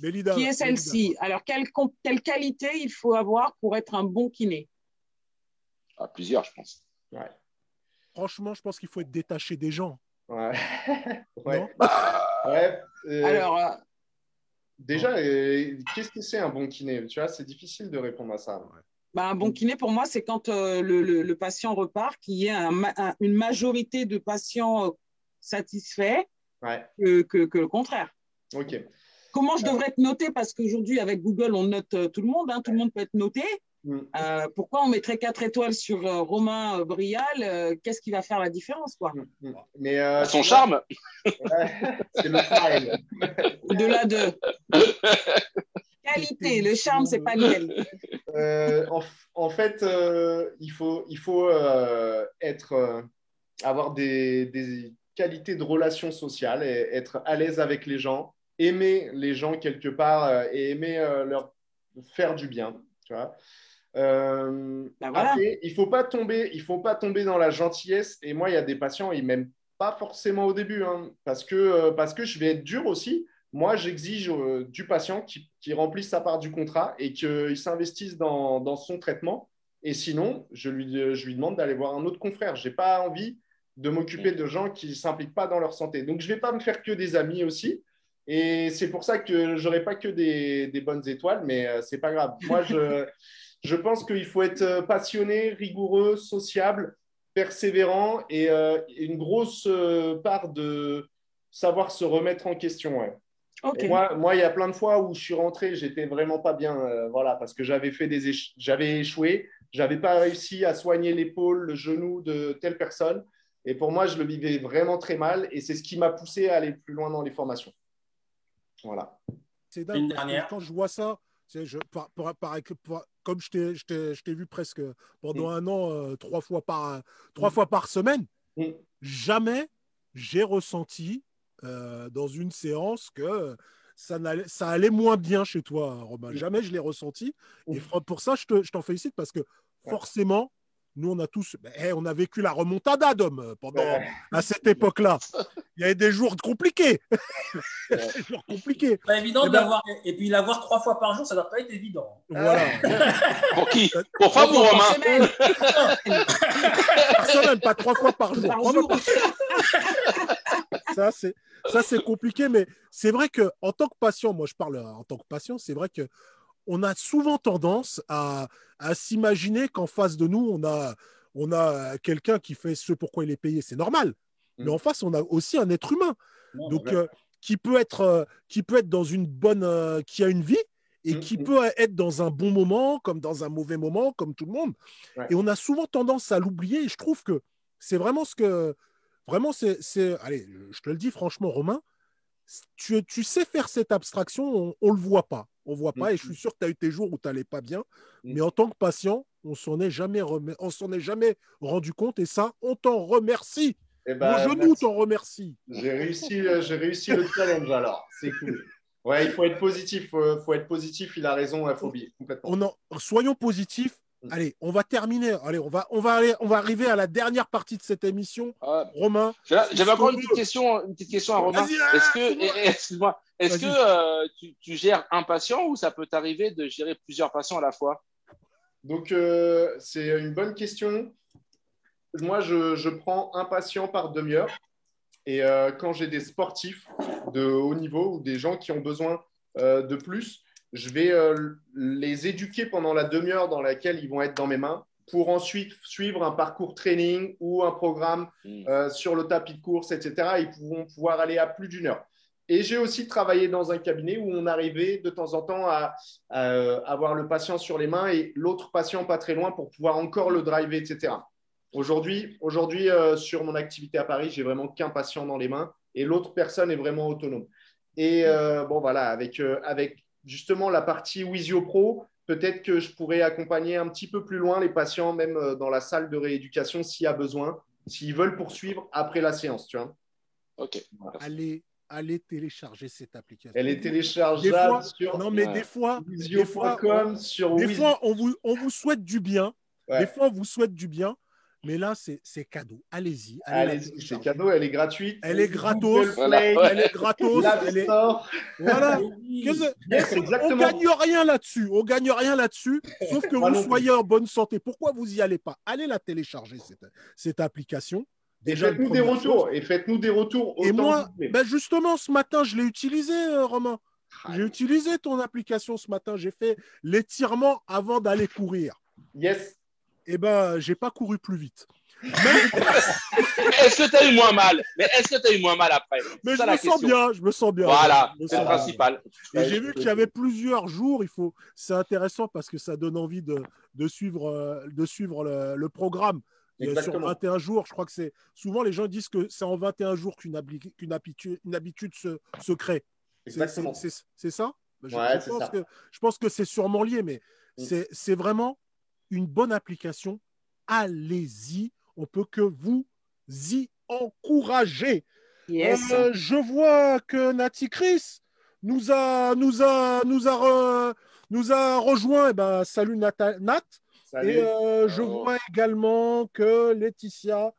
Mélida, Qui est celle-ci? Alors, quelle, quelle qualité il faut avoir pour être un bon kiné? Ah, plusieurs, je pense. Franchement, je pense qu'il faut être détaché des gens. Ouais. ouais. Non? Ouais, euh, Alors, euh, déjà, euh, qu'est-ce que c'est un bon kiné? Tu vois, c'est difficile de répondre à ça. Bah, un bon kiné, pour moi, c'est quand euh, le, le- le patient repart, qu'il y ait un ma- un- une majorité de patients satisfaits Ouais, que, que, que le contraire. ok. Comment je devrais être noté? Parce qu'aujourd'hui, avec Google, on note tout le monde, hein, tout le monde peut être noté. Mm. Euh, pourquoi on mettrait 4 étoiles sur euh, Romain euh, Brial Euh, Qu'est-ce qui va faire la différence quoi? Mm, mm. Mais euh, Son charme, c'est le style. Au-delà de qualité, le charme, c'est pas. Euh, en, en fait, euh, il faut, il faut euh, être, euh, avoir des, des qualités de relations sociales et être à l'aise avec les gens, aimer les gens quelque part euh, et aimer euh, leur faire du bien. Tu vois Euh, Ben voilà. après, il faut pas tomber, il faut pas tomber dans la gentillesse. Et moi, il y a des patients, ils m'aiment pas forcément au début, hein, parce que euh, parce que je vais être dur aussi. Moi, j'exige euh, du patient qui, qui remplisse sa part du contrat et qu'il s'investisse dans, dans son traitement. Et sinon, je lui, je lui demande d'aller voir un autre confrère. Je n'ai pas envie de m'occuper de gens qui ne s'impliquent pas dans leur santé. Donc, je ne vais pas me faire que des amis aussi. Et c'est pour ça que je n'aurai pas que des, des bonnes étoiles, mais euh, c'est pas grave. Moi, je, je pense qu'il faut être euh, passionné, rigoureux, sociable, persévérant et euh, une grosse euh, part de savoir se remettre en question. ouais. Moi, moi, il y a plein de fois où je suis rentré, j'étais vraiment pas bien, euh, voilà, parce que j'avais fait des, j'avais échoué, j'avais pas réussi à soigner l'épaule, le genou de telle personne. Et pour moi, je le vivais vraiment très mal, et c'est ce qui m'a poussé à aller plus loin dans les formations. Voilà. C'est dingue. Une dernière. Quand je vois ça, c'est- je, par- par- par- par- comme je t'ai- je t'ai je t'ai vu presque pendant un an, euh, trois, fois par, trois Mm. fois par semaine, Mm. jamais j'ai ressenti euh, dans une séance que ça, n'allait- ça allait moins bien chez toi, Romain. Mm. Jamais je l'ai ressenti. Et Mm. pour ça, je te- je t'en félicite parce que forcément, nous, on a tous, ben, eh, on a vécu la remontada d'hommes pendant, Ouais. à cette époque-là. Il y avait des jours compliqués. des jours compliqués. Pas évident Eh ben- d'avoir. Et puis l'avoir trois fois par jour, ça doit pas être évident. Voilà. pour qui? Pour Fab ou Romain par semaine, pas trois fois par jour. Par jour. par- Ça, c'est ça, c'est compliqué, mais c'est vrai que en tant que patient, moi, je parle euh, en tant que patient, c'est vrai que on a souvent tendance à, à s'imaginer qu'en face de nous, on a on a quelqu'un qui fait ce pourquoi il est payé, c'est normal. Mm. Mais en face, on a aussi un être humain, Non, donc euh, qui peut être euh, qui peut être dans une bonne, euh, qui a une vie et Mm, qui mm. peut être dans un bon moment, comme dans un mauvais moment, comme tout le monde. Ouais. Et on a souvent tendance à l'oublier. Et je trouve que c'est vraiment ce que. Vraiment, c'est. c'est- Allez, je te le dis franchement, Romain, tu, tu sais faire cette abstraction, on ne le voit pas. On voit pas. Et je suis sûr que tu as eu tes jours où tu n'allais pas bien. Mm. Mais en tant que patient, on s'en est jamais on s'en est jamais rendu compte. Et ça, on t'en remercie. Eh Mon ben, genou merci. t'en remercie. J'ai réussi, euh, j'ai réussi le challenge alors. C'est cool. Ouais, il faut être positif. Il faut être positif. Il a raison, faut oublier complètement. on en, soyons positifs. Allez, on va terminer. Allez, on va, on va aller, on va arriver à la dernière partie de cette émission. Ah, Romain, J'avais encore une petite question, une petite question à Romain. Ah, Est-ce que, eh, eh, excuse-moi, est-ce que Vas-y. euh, tu, tu gères un patient ou ça peut t'arriver de gérer plusieurs patients à la fois? Donc, euh, c'est une bonne question. Moi, je, je prends un patient par demi-heure. Et euh, quand j'ai des sportifs de haut niveau ou des gens qui ont besoin euh, de plus, je vais euh, les éduquer pendant la demi-heure dans laquelle ils vont être dans mes mains pour ensuite suivre un parcours training ou un programme Hmm. euh, sur le tapis de course, etc. Ils pourront pouvoir aller à plus d'une heure. Et j'ai aussi travaillé dans un cabinet où on arrivait de temps en temps à, à, euh, avoir le patient sur les mains et l'autre patient pas très loin pour pouvoir encore le driver, etc. Aujourd'hui, aujourd'hui euh, sur mon activité à Paris, j'ai vraiment qu'un patient dans les mains et l'autre personne est vraiment autonome. Et euh, bon, voilà, avec, euh, avec justement la partie Wizio Pro, peut-être que je pourrais accompagner un petit peu plus loin les patients, même euh, dans la salle de rééducation s'il y a besoin, s'ils veulent poursuivre après la séance, tu vois. Ok. allez, allez télécharger cette application. Elle est Des téléchargeable fois, sur non mais Ouais. des fois, des fois, Wizio.com, sur des Wizio. fois, on vous, on vous souhaite du bien. Ouais. Des fois, on vous souhaite du bien. Mais là, c'est cadeau. Allez-y. allez la Allez, c'est cadeau, elle est gratuite. Elle est gratos. Voilà. Elle est gratos. elle est... Voilà. On gagne rien là-dessus. On gagne rien là-dessus, sauf que vous soyez en bonne santé. Pourquoi vous y allez pas? Allez la télécharger cette, cette application. Déjà, faites-nous des retours. chose. Et faites-nous des retours. Et moi, ben justement, ce matin, je l'ai utilisé, euh, Romain. J'ai utilisé ton application ce matin. J'ai fait l'étirement avant d'aller courir. Yes. Eh ben, j'ai pas couru plus vite. est-ce que tu as eu moins mal? Mais est-ce que tu as eu moins mal après? Mais je me sens bien, je me sens bien. Voilà, c'est le principal. Et j'ai vu qu'il y avait plusieurs jours. Il faut, c'est intéressant parce que ça donne envie de, de suivre, euh, de suivre le, programme. Sur 21 jours, je crois que c'est souvent les gens disent que c'est en 21 jours qu'une habitude, une habitude se, se crée. C'est ça, je, ouais, je, pense ça. Que, je pense que c'est sûrement lié, mais mm. c'est vraiment une bonne application. Allez-y, on peut que vous y encourager. Euh, je vois que Nati Chris nous a, nous a, nous a, nous a rejoint. Eh ben, salut Nat. Et euh, je vois également que Laetitia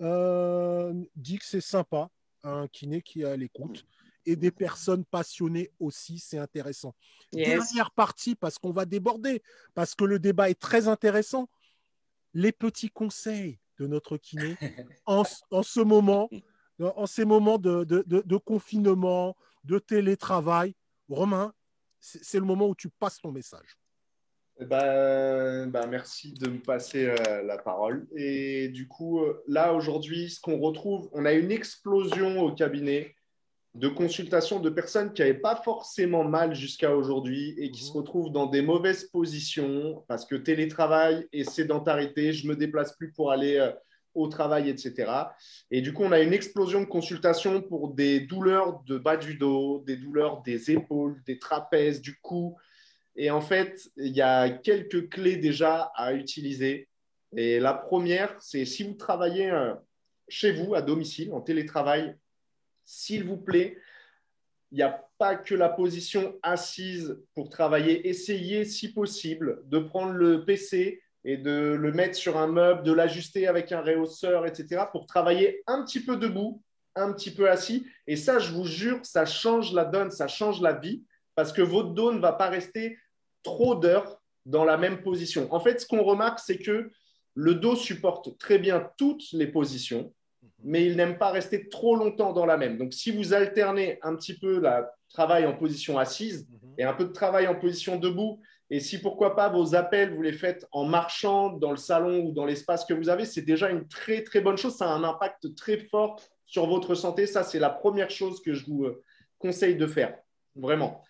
euh, dit que c'est sympa, un kiné qui est à l'écoute. Et des personnes passionnées aussi, c'est intéressant. Dernière partie, parce qu'on va déborder, parce que le débat est très intéressant. Les petits conseils de notre kiné en, ce moment, en ces moments de, de, confinement, de télétravail. Romain, c'est le moment où tu passes ton message. Ben, ben merci de me passer euh, la parole. Et du coup, euh, là, aujourd'hui, ce qu'on retrouve, on a une explosion au cabinet de consultation de personnes qui n'avaient pas forcément mal jusqu'à aujourd'hui et qui se mhm. retrouvent dans des mauvaises positions parce que télétravail et sédentarité, je me déplace plus pour aller euh, au travail, etc. Et du coup, on a une explosion de consultations pour des douleurs de bas du dos, des douleurs des épaules, des trapèzes, du cou. Et en fait, il y a quelques clés déjà à utiliser. Et la première, c'est si vous travaillez euh, chez vous, à domicile, en télétravail, s'il vous plaît, il n'y a pas que la position assise pour travailler. Essayez, si possible, de prendre le PC et de le mettre sur un meuble, de l'ajuster avec un réhausseur, etc., pour travailler un petit peu debout, un petit peu assis. Et ça, je vous jure, ça change la donne, ça change la vie, parce que votre dos ne va pas rester trop d'heures dans la même position. En fait, ce qu'on remarque, c'est que le dos supporte très bien toutes les positions mais il n'aime pas rester trop longtemps dans la même. Donc, si vous alternez un petit peu le travail en position assise mhm. et un peu de travail en position debout, et si pourquoi pas vos appels, vous les faites en marchant dans le salon ou dans l'espace que vous avez, c'est déjà une très très bonne chose. Ça a un impact très fort sur votre santé. Ça, c'est la première chose que je vous euh, conseille de faire, vraiment.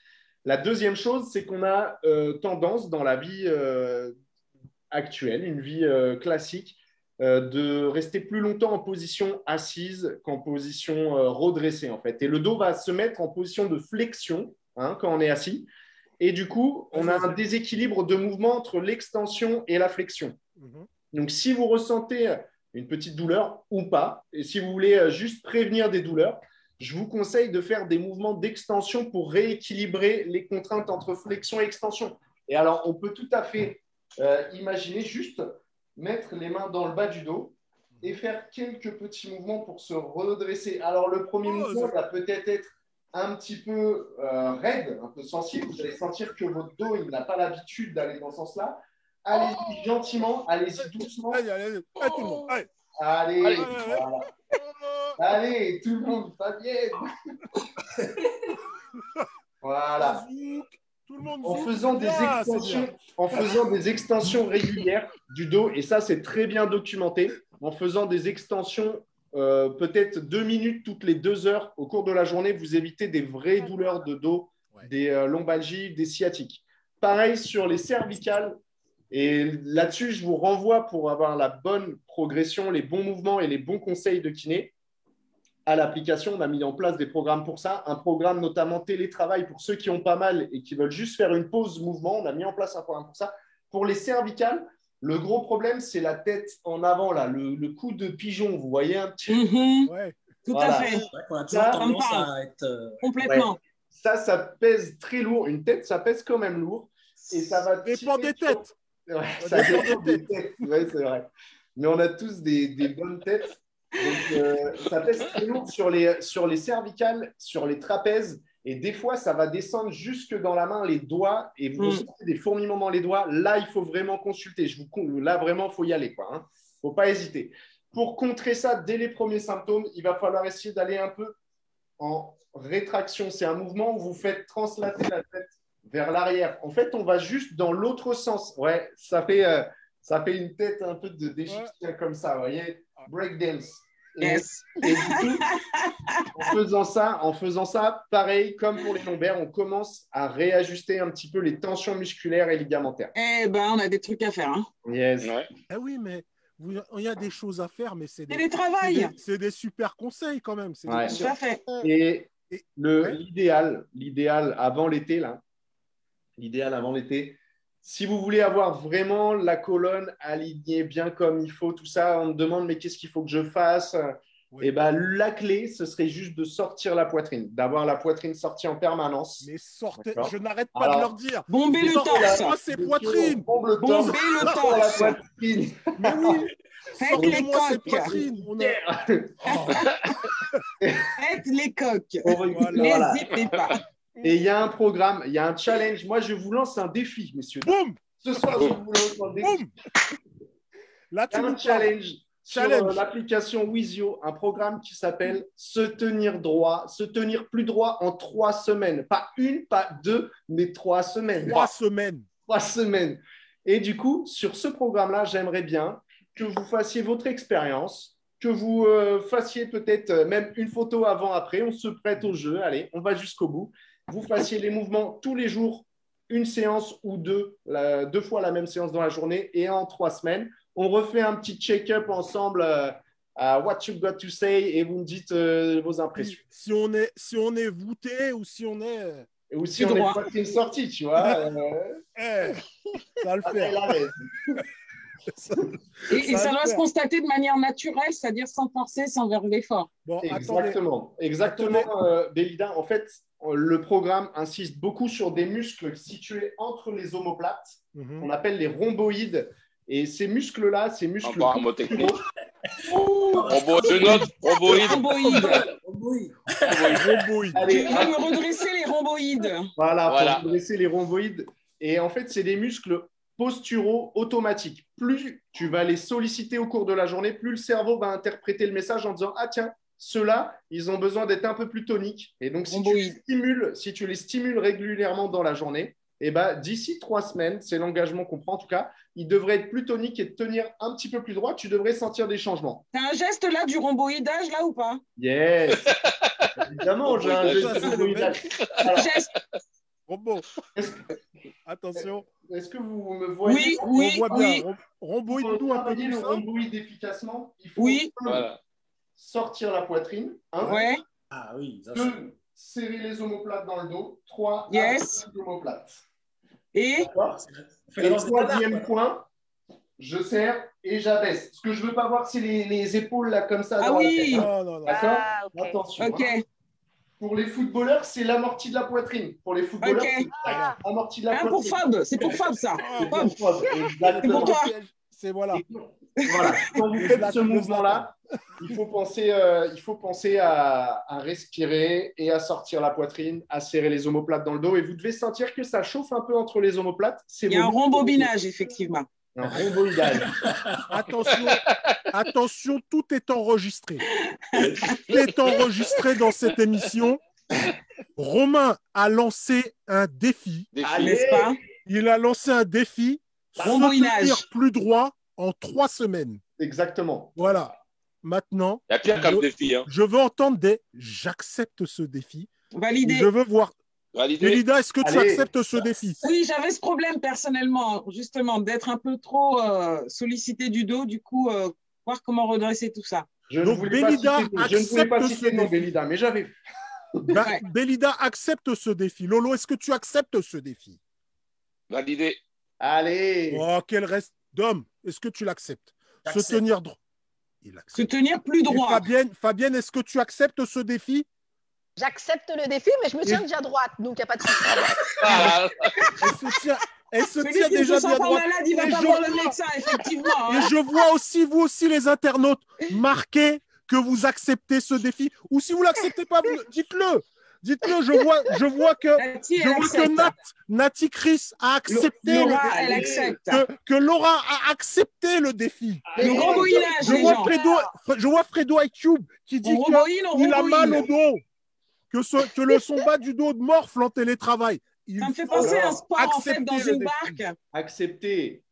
La deuxième chose, c'est qu'on a euh, tendance dans la vie euh, actuelle, une vie classique, de rester plus longtemps en position assise qu'en position euh, redressée, en fait. Et le dos va se mettre en position de flexion hein, quand on est assis. Et du coup, on a un déséquilibre de mouvement entre l'extension et la flexion. Mhm. Donc, si vous ressentez une petite douleur ou pas, et si vous voulez euh, juste prévenir des douleurs, je vous conseille de faire des mouvements d'extension pour rééquilibrer les contraintes entre flexion et extension. Et alors, on peut tout à fait imaginer juste mettre les mains dans le bas du dos et faire quelques petits mouvements pour se redresser. Alors, le premier oh, mouvement va peut-être être un petit peu euh, raide, un peu sensible. Vous allez sentir que votre dos, il n'a pas l'habitude d'aller dans ce sens-là. Allez-y oh. gentiment, allez-y doucement. Allez, allez, allez, tout le monde. Allez, allez, allez, voilà. allez tout le monde, Fabienne. voilà en faisant, des extensions, en faisant des extensions régulières du dos, et ça c'est très bien documenté, en faisant des extensions euh, peut-être deux minutes toutes les deux heures au cours de la journée, vous évitez des vraies douleurs de dos, des euh, lombalgies, des sciatiques. Pareil sur les cervicales, et là-dessus, je vous renvoie pour avoir la bonne progression, les bons mouvements et les bons conseils de kiné à l'application. On a mis en place des programmes pour ça, un programme notamment télétravail pour ceux qui ont pas mal et qui veulent juste faire une pause mouvement. On a mis en place un programme pour ça. Pour les cervicales, le gros problème, c'est la tête en avant, là, le, le, coup de pigeon. Vous voyez un petit. Mhm. Tout à fait. ça, à être. Euh, Complètement. Ça, ça pèse très lourd. Une tête, ça pèse quand même lourd. Et ça va. Dépend des têtes. Ouais, ça dépend des têtes. Ouais, c'est vrai. Mais on a tous des, des bonnes têtes. Donc, euh, ça pèse très lourd sur les, sur les cervicales, sur les trapèzes. Et des fois, ça va descendre jusque dans la main, les doigts, et vous mm. des fourmillements dans les doigts. Là, il faut vraiment consulter. Je vous, là, vraiment, il faut y aller. Il ne hein. faut pas hésiter. Pour contrer ça, dès les premiers symptômes, il va falloir essayer d'aller un peu en rétraction. C'est un mouvement où vous faites translater la tête vers l'arrière. En fait, on va juste dans l'autre sens. Ouais, ça fait, euh, ça fait une tête un peu de d'égyptien comme ça, vous voyez Breakdance. Et, Yes. et du coup, en faisant ça, en faisant ça, pareil comme pour les lombaires, on commence à réajuster un petit peu les tensions musculaires et ligamentaires. Eh ben, on a des trucs à faire. Hein. Yes. Ouais. Eh oui, mais vous- il y a des choses à faire, mais c'est des, des- c'est des super conseils quand même. des Ouais. Tout à fait. Et Et- le Ouais. l'idéal, l'idéal avant l'été là, l'idéal avant l'été. Si vous voulez avoir vraiment la colonne alignée bien comme il faut, tout ça, on me demande mais qu'est-ce qu'il faut que je fasse? Oui. Et ben la clé, ce serait juste de sortir la poitrine, d'avoir la poitrine sortie en permanence. Mais sortez, je n'arrête pas Alors, de leur dire. Bomber le torse. moi ces poitrines. Bombe le torse, la poitrine. Mais oui, Faites les coques. Oh, Faites les coques. Voilà. Voilà. N'hésitez pas. Et il y a un programme, il y a un challenge. Moi, je vous lance un défi, messieurs. Boum, Ce soir, je vous lance un défi. boum. Là, tu un challenge sur Challenge. euh, l'application Wizio, un programme qui s'appelle Se tenir droit, se tenir plus droit en trois semaines. Pas une, pas deux, mais trois semaines. Trois semaines. Trois semaines. Et du coup, sur ce programme-là, j'aimerais bien que vous fassiez votre expérience, que vous euh, fassiez peut-être euh, même une photo avant-après. On se prête au jeu. Allez, on va jusqu'au bout. Vous fassiez les mouvements tous les jours, une séance ou deux, la- deux fois la même séance dans la journée et en trois semaines. On refait un petit check-up ensemble euh, à What You Got to Say et vous me dites euh, vos impressions. Si on est, si on est voûté ou si on est, euh, Et aussi, Tout on droit. est pas une sortie, tu vois. euh, eh, ça va le ah, arrête. Et, et Ça doit se constater de manière naturelle, c'est-à-dire sans forcer, sans faire d'effort. Bon, attendez. Exactement, exactement, euh, Belinda. En fait, le programme insiste beaucoup sur des muscles situés entre les omoplates, Mhm. qu'on appelle les rhomboïdes. Et ces muscles-là, ces muscles Encore un mot technique. Rhomboïdes. Tu me redresser les rhomboïdes. Voilà, Voilà. pour dresser les rhomboïdes. Et en fait, c'est des muscles posturaux automatiques. Plus tu vas les solliciter au cours de la journée, plus le cerveau va interpréter le message en disant Ah, tiens, ceux-là, ils ont besoin d'être un peu plus toniques. Et donc, si tu, les stimules, si tu les stimules régulièrement dans la journée, eh ben, d'ici trois semaines, c'est l'engagement qu'on prend en tout cas, ils devraient être plus toniques et te tenir un petit peu plus droit. Tu devrais sentir des changements. T'as un geste là du rhomboïdage là ou pas? Yes Évidemment, j'ai un geste rhomboïdage. Alors, geste. Robot. Attention. Est-ce que vous me voyez? Oui, on oui, voit bien. oui. Pour nous un peu rhomboïde efficacement, il faut Oui. Voilà. Sortir la poitrine, un, Ouais. Ah oui, ça, deux, serrer les omoplates dans le dos, trois, Yes. les omoplates. Et Et troisième point, je serre et j'abaisse. Ce que je veux pas voir, c'est les, les épaules là comme ça. Ah dans la oui. tête, hein. Non, non, Ah. Attention. ok. hein. Pour les footballeurs, c'est l'amorti de la poitrine. Pour les footballeurs, Ok. c'est Ah. l'amorti de la Hein, pour poitrine. Fab, c'est pour Fab ça. Ah, C'est pour toi. C'est pour toi. C'est voilà. Et voilà. Quand vous faites ce mouvement-là, il faut penser, euh, il faut penser à, à respirer et à sortir la poitrine, à serrer les omoplates dans le dos. Et vous devez sentir que ça chauffe un peu entre les omoplates. C'est Il y a un rembobinage, effectivement. Un. Attention, attention, tout est enregistré. Tout est enregistré dans cette émission. Romain a lancé un défi. Allez. pas Il a lancé un défi. Tenir plus droit en trois semaines. Exactement. Voilà. Maintenant, Il y a pire comme défi. Hein. je veux entendre des j'accepte ce défi. Validé. Je veux voir. Validé. Elida, est-ce que tu Allez. acceptes ce défi? Oui, j'avais ce problème personnellement, justement, d'être un peu trop euh, sollicité du dos, du coup, euh, voir comment redresser tout ça. Je ne Donc, voulais pas citer, je ne voulais pas citer ce non. Belinda, mais j'avais. Ben, Ouais. Belida accepte ce défi. Lolo, est-ce que tu acceptes ce défi? Validé. Allez. Oh, quel reste d'homme Est-ce que tu l'acceptes? Se tenir droit. Il Se tenir plus Et droit. Fabienne, Fabienne est-ce que tu acceptes ce défi? J'accepte le défi, mais je me tiens déjà droite, donc il n'y a pas de souci. Ah, Elle se tient, elle se Celui tient qui ne déjà bien pas droite. malade, il va Et pas je voir le vois- médecin, effectivement. Et hein. je vois aussi, vous aussi, les internautes, marquer que vous acceptez ce défi. Ou si vous l'acceptez pas, vous- dites-le. Dites-le. Je vois, je vois que, je vois que. Nat, Nati Chris a accepté le Laura, défi. elle accepte. Que, que Laura a accepté le défi. Le Je vois gens. Fredo, je vois Fredo iCube qui dit qu'il a mal au dos. que, ce, que le son bas du dos de morfle en télétravail. Il Ça me fait penser à un sport en fait accepter dans une barque. Accepter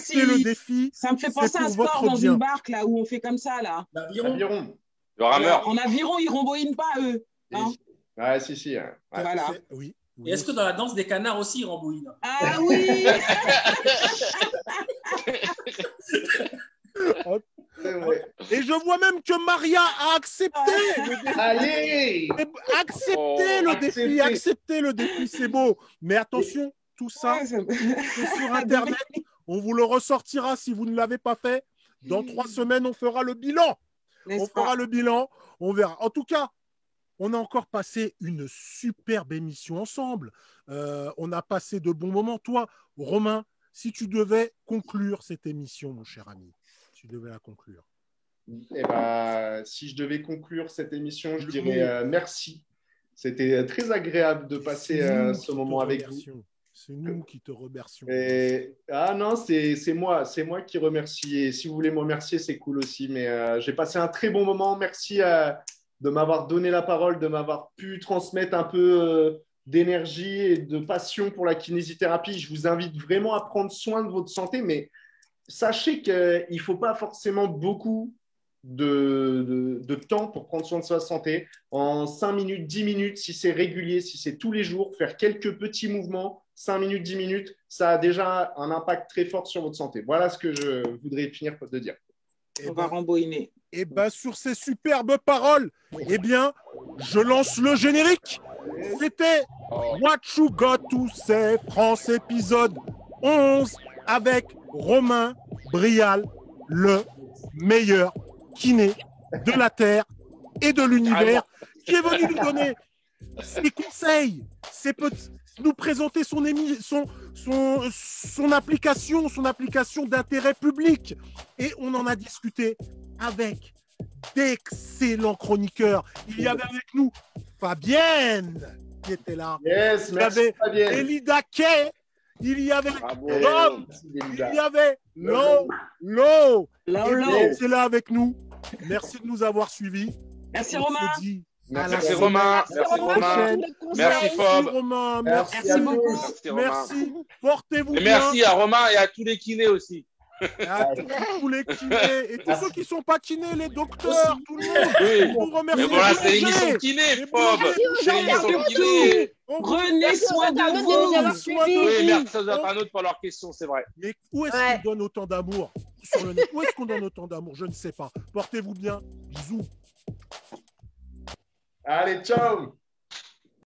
si- le défi. Ça me fait penser à un sport dans bien. une barque là où on fait comme ça là. L'aviron. Le rameur. En aviron, ils remboïnent pas eux. Non. Ouais, si, si. ouais. Ouais. Voilà. C'est- Oui. oui. Et est-ce que dans la danse des canards aussi, ils rembouillent Ah oui. Et je vois même que Maria a accepté le défi. Allez Accepter Oh, le défi, accepter. accepter le défi, c'est beau. Mais attention, tout ça, Ouais, c'est sur Internet. On vous le ressortira si vous ne l'avez pas fait. Dans trois semaines, on fera le bilan. On fera le bilan. On verra. En tout cas, on a encore passé une superbe émission ensemble. Euh, on a passé de bons moments. Toi, Romain, si tu devais conclure cette émission, mon cher ami, tu devais la conclure. Eh ben, si je devais conclure cette émission, je dirais euh, merci. C'était très agréable de passer euh, ce moment avec vous. C'est nous qui te remercions. Et... Ah non, c'est moi, c'est moi qui remercie. Et si vous voulez me remercier, c'est cool aussi. Mais euh, j'ai passé un très bon moment. Merci euh, de m'avoir donné la parole, de m'avoir pu transmettre un peu euh, d'énergie et de passion pour la kinésithérapie. Je vous invite vraiment à prendre soin de votre santé, mais sachez qu'il ne faut pas forcément beaucoup de, de- temps pour prendre soin de sa santé. En 5 minutes, 10 minutes, si c'est régulier, si c'est tous les jours, faire quelques petits mouvements, 5 minutes, 10 minutes, ça a déjà un impact très fort sur votre santé. Voilà ce que je voudrais finir de dire. Eh On va remboïner. Et bien, sur ces superbes paroles, eh bien, je lance le générique. C'était What You Got to Say France épisode 11 avec Romain Brial, le meilleur kiné de la Terre et de l'univers, qui est venu nous donner ses conseils, ses petits- nous présenter son, émi- son, son, son application, son application d'intérêt public. Et on en a discuté avec d'excellents chroniqueurs. Il y avait avec nous Fabienne qui était là. Yes, Il y merci avait Fabienne. Elida Kay. Il y avait. Tom. Merci, Il y avait Lo. C'est là avec nous. Merci de nous avoir suivis. Merci On se Romain. Merci, Romain. Merci Romain, Merci. Fob. Romain. Merci, Merci. à beaucoup. Merci. Portez-vous bien. merci à Romain et à tous les kinés aussi. À tous les kinés et tous ceux qui ne sont pas kinés, les docteurs, tout le monde. Oui. On vous remercie. Mais voilà, c'est l'émission kiné, Fob. C'est l'émission Merci, kiné. Prenez soin de vous. Oui, merci aux internautes pour leurs questions, c'est vrai. Mais où est-ce qu'on donne autant d'amour Où est-ce qu'on donne autant d'amour? Je ne sais pas. Portez-vous bien. Bisous. Allez, ciao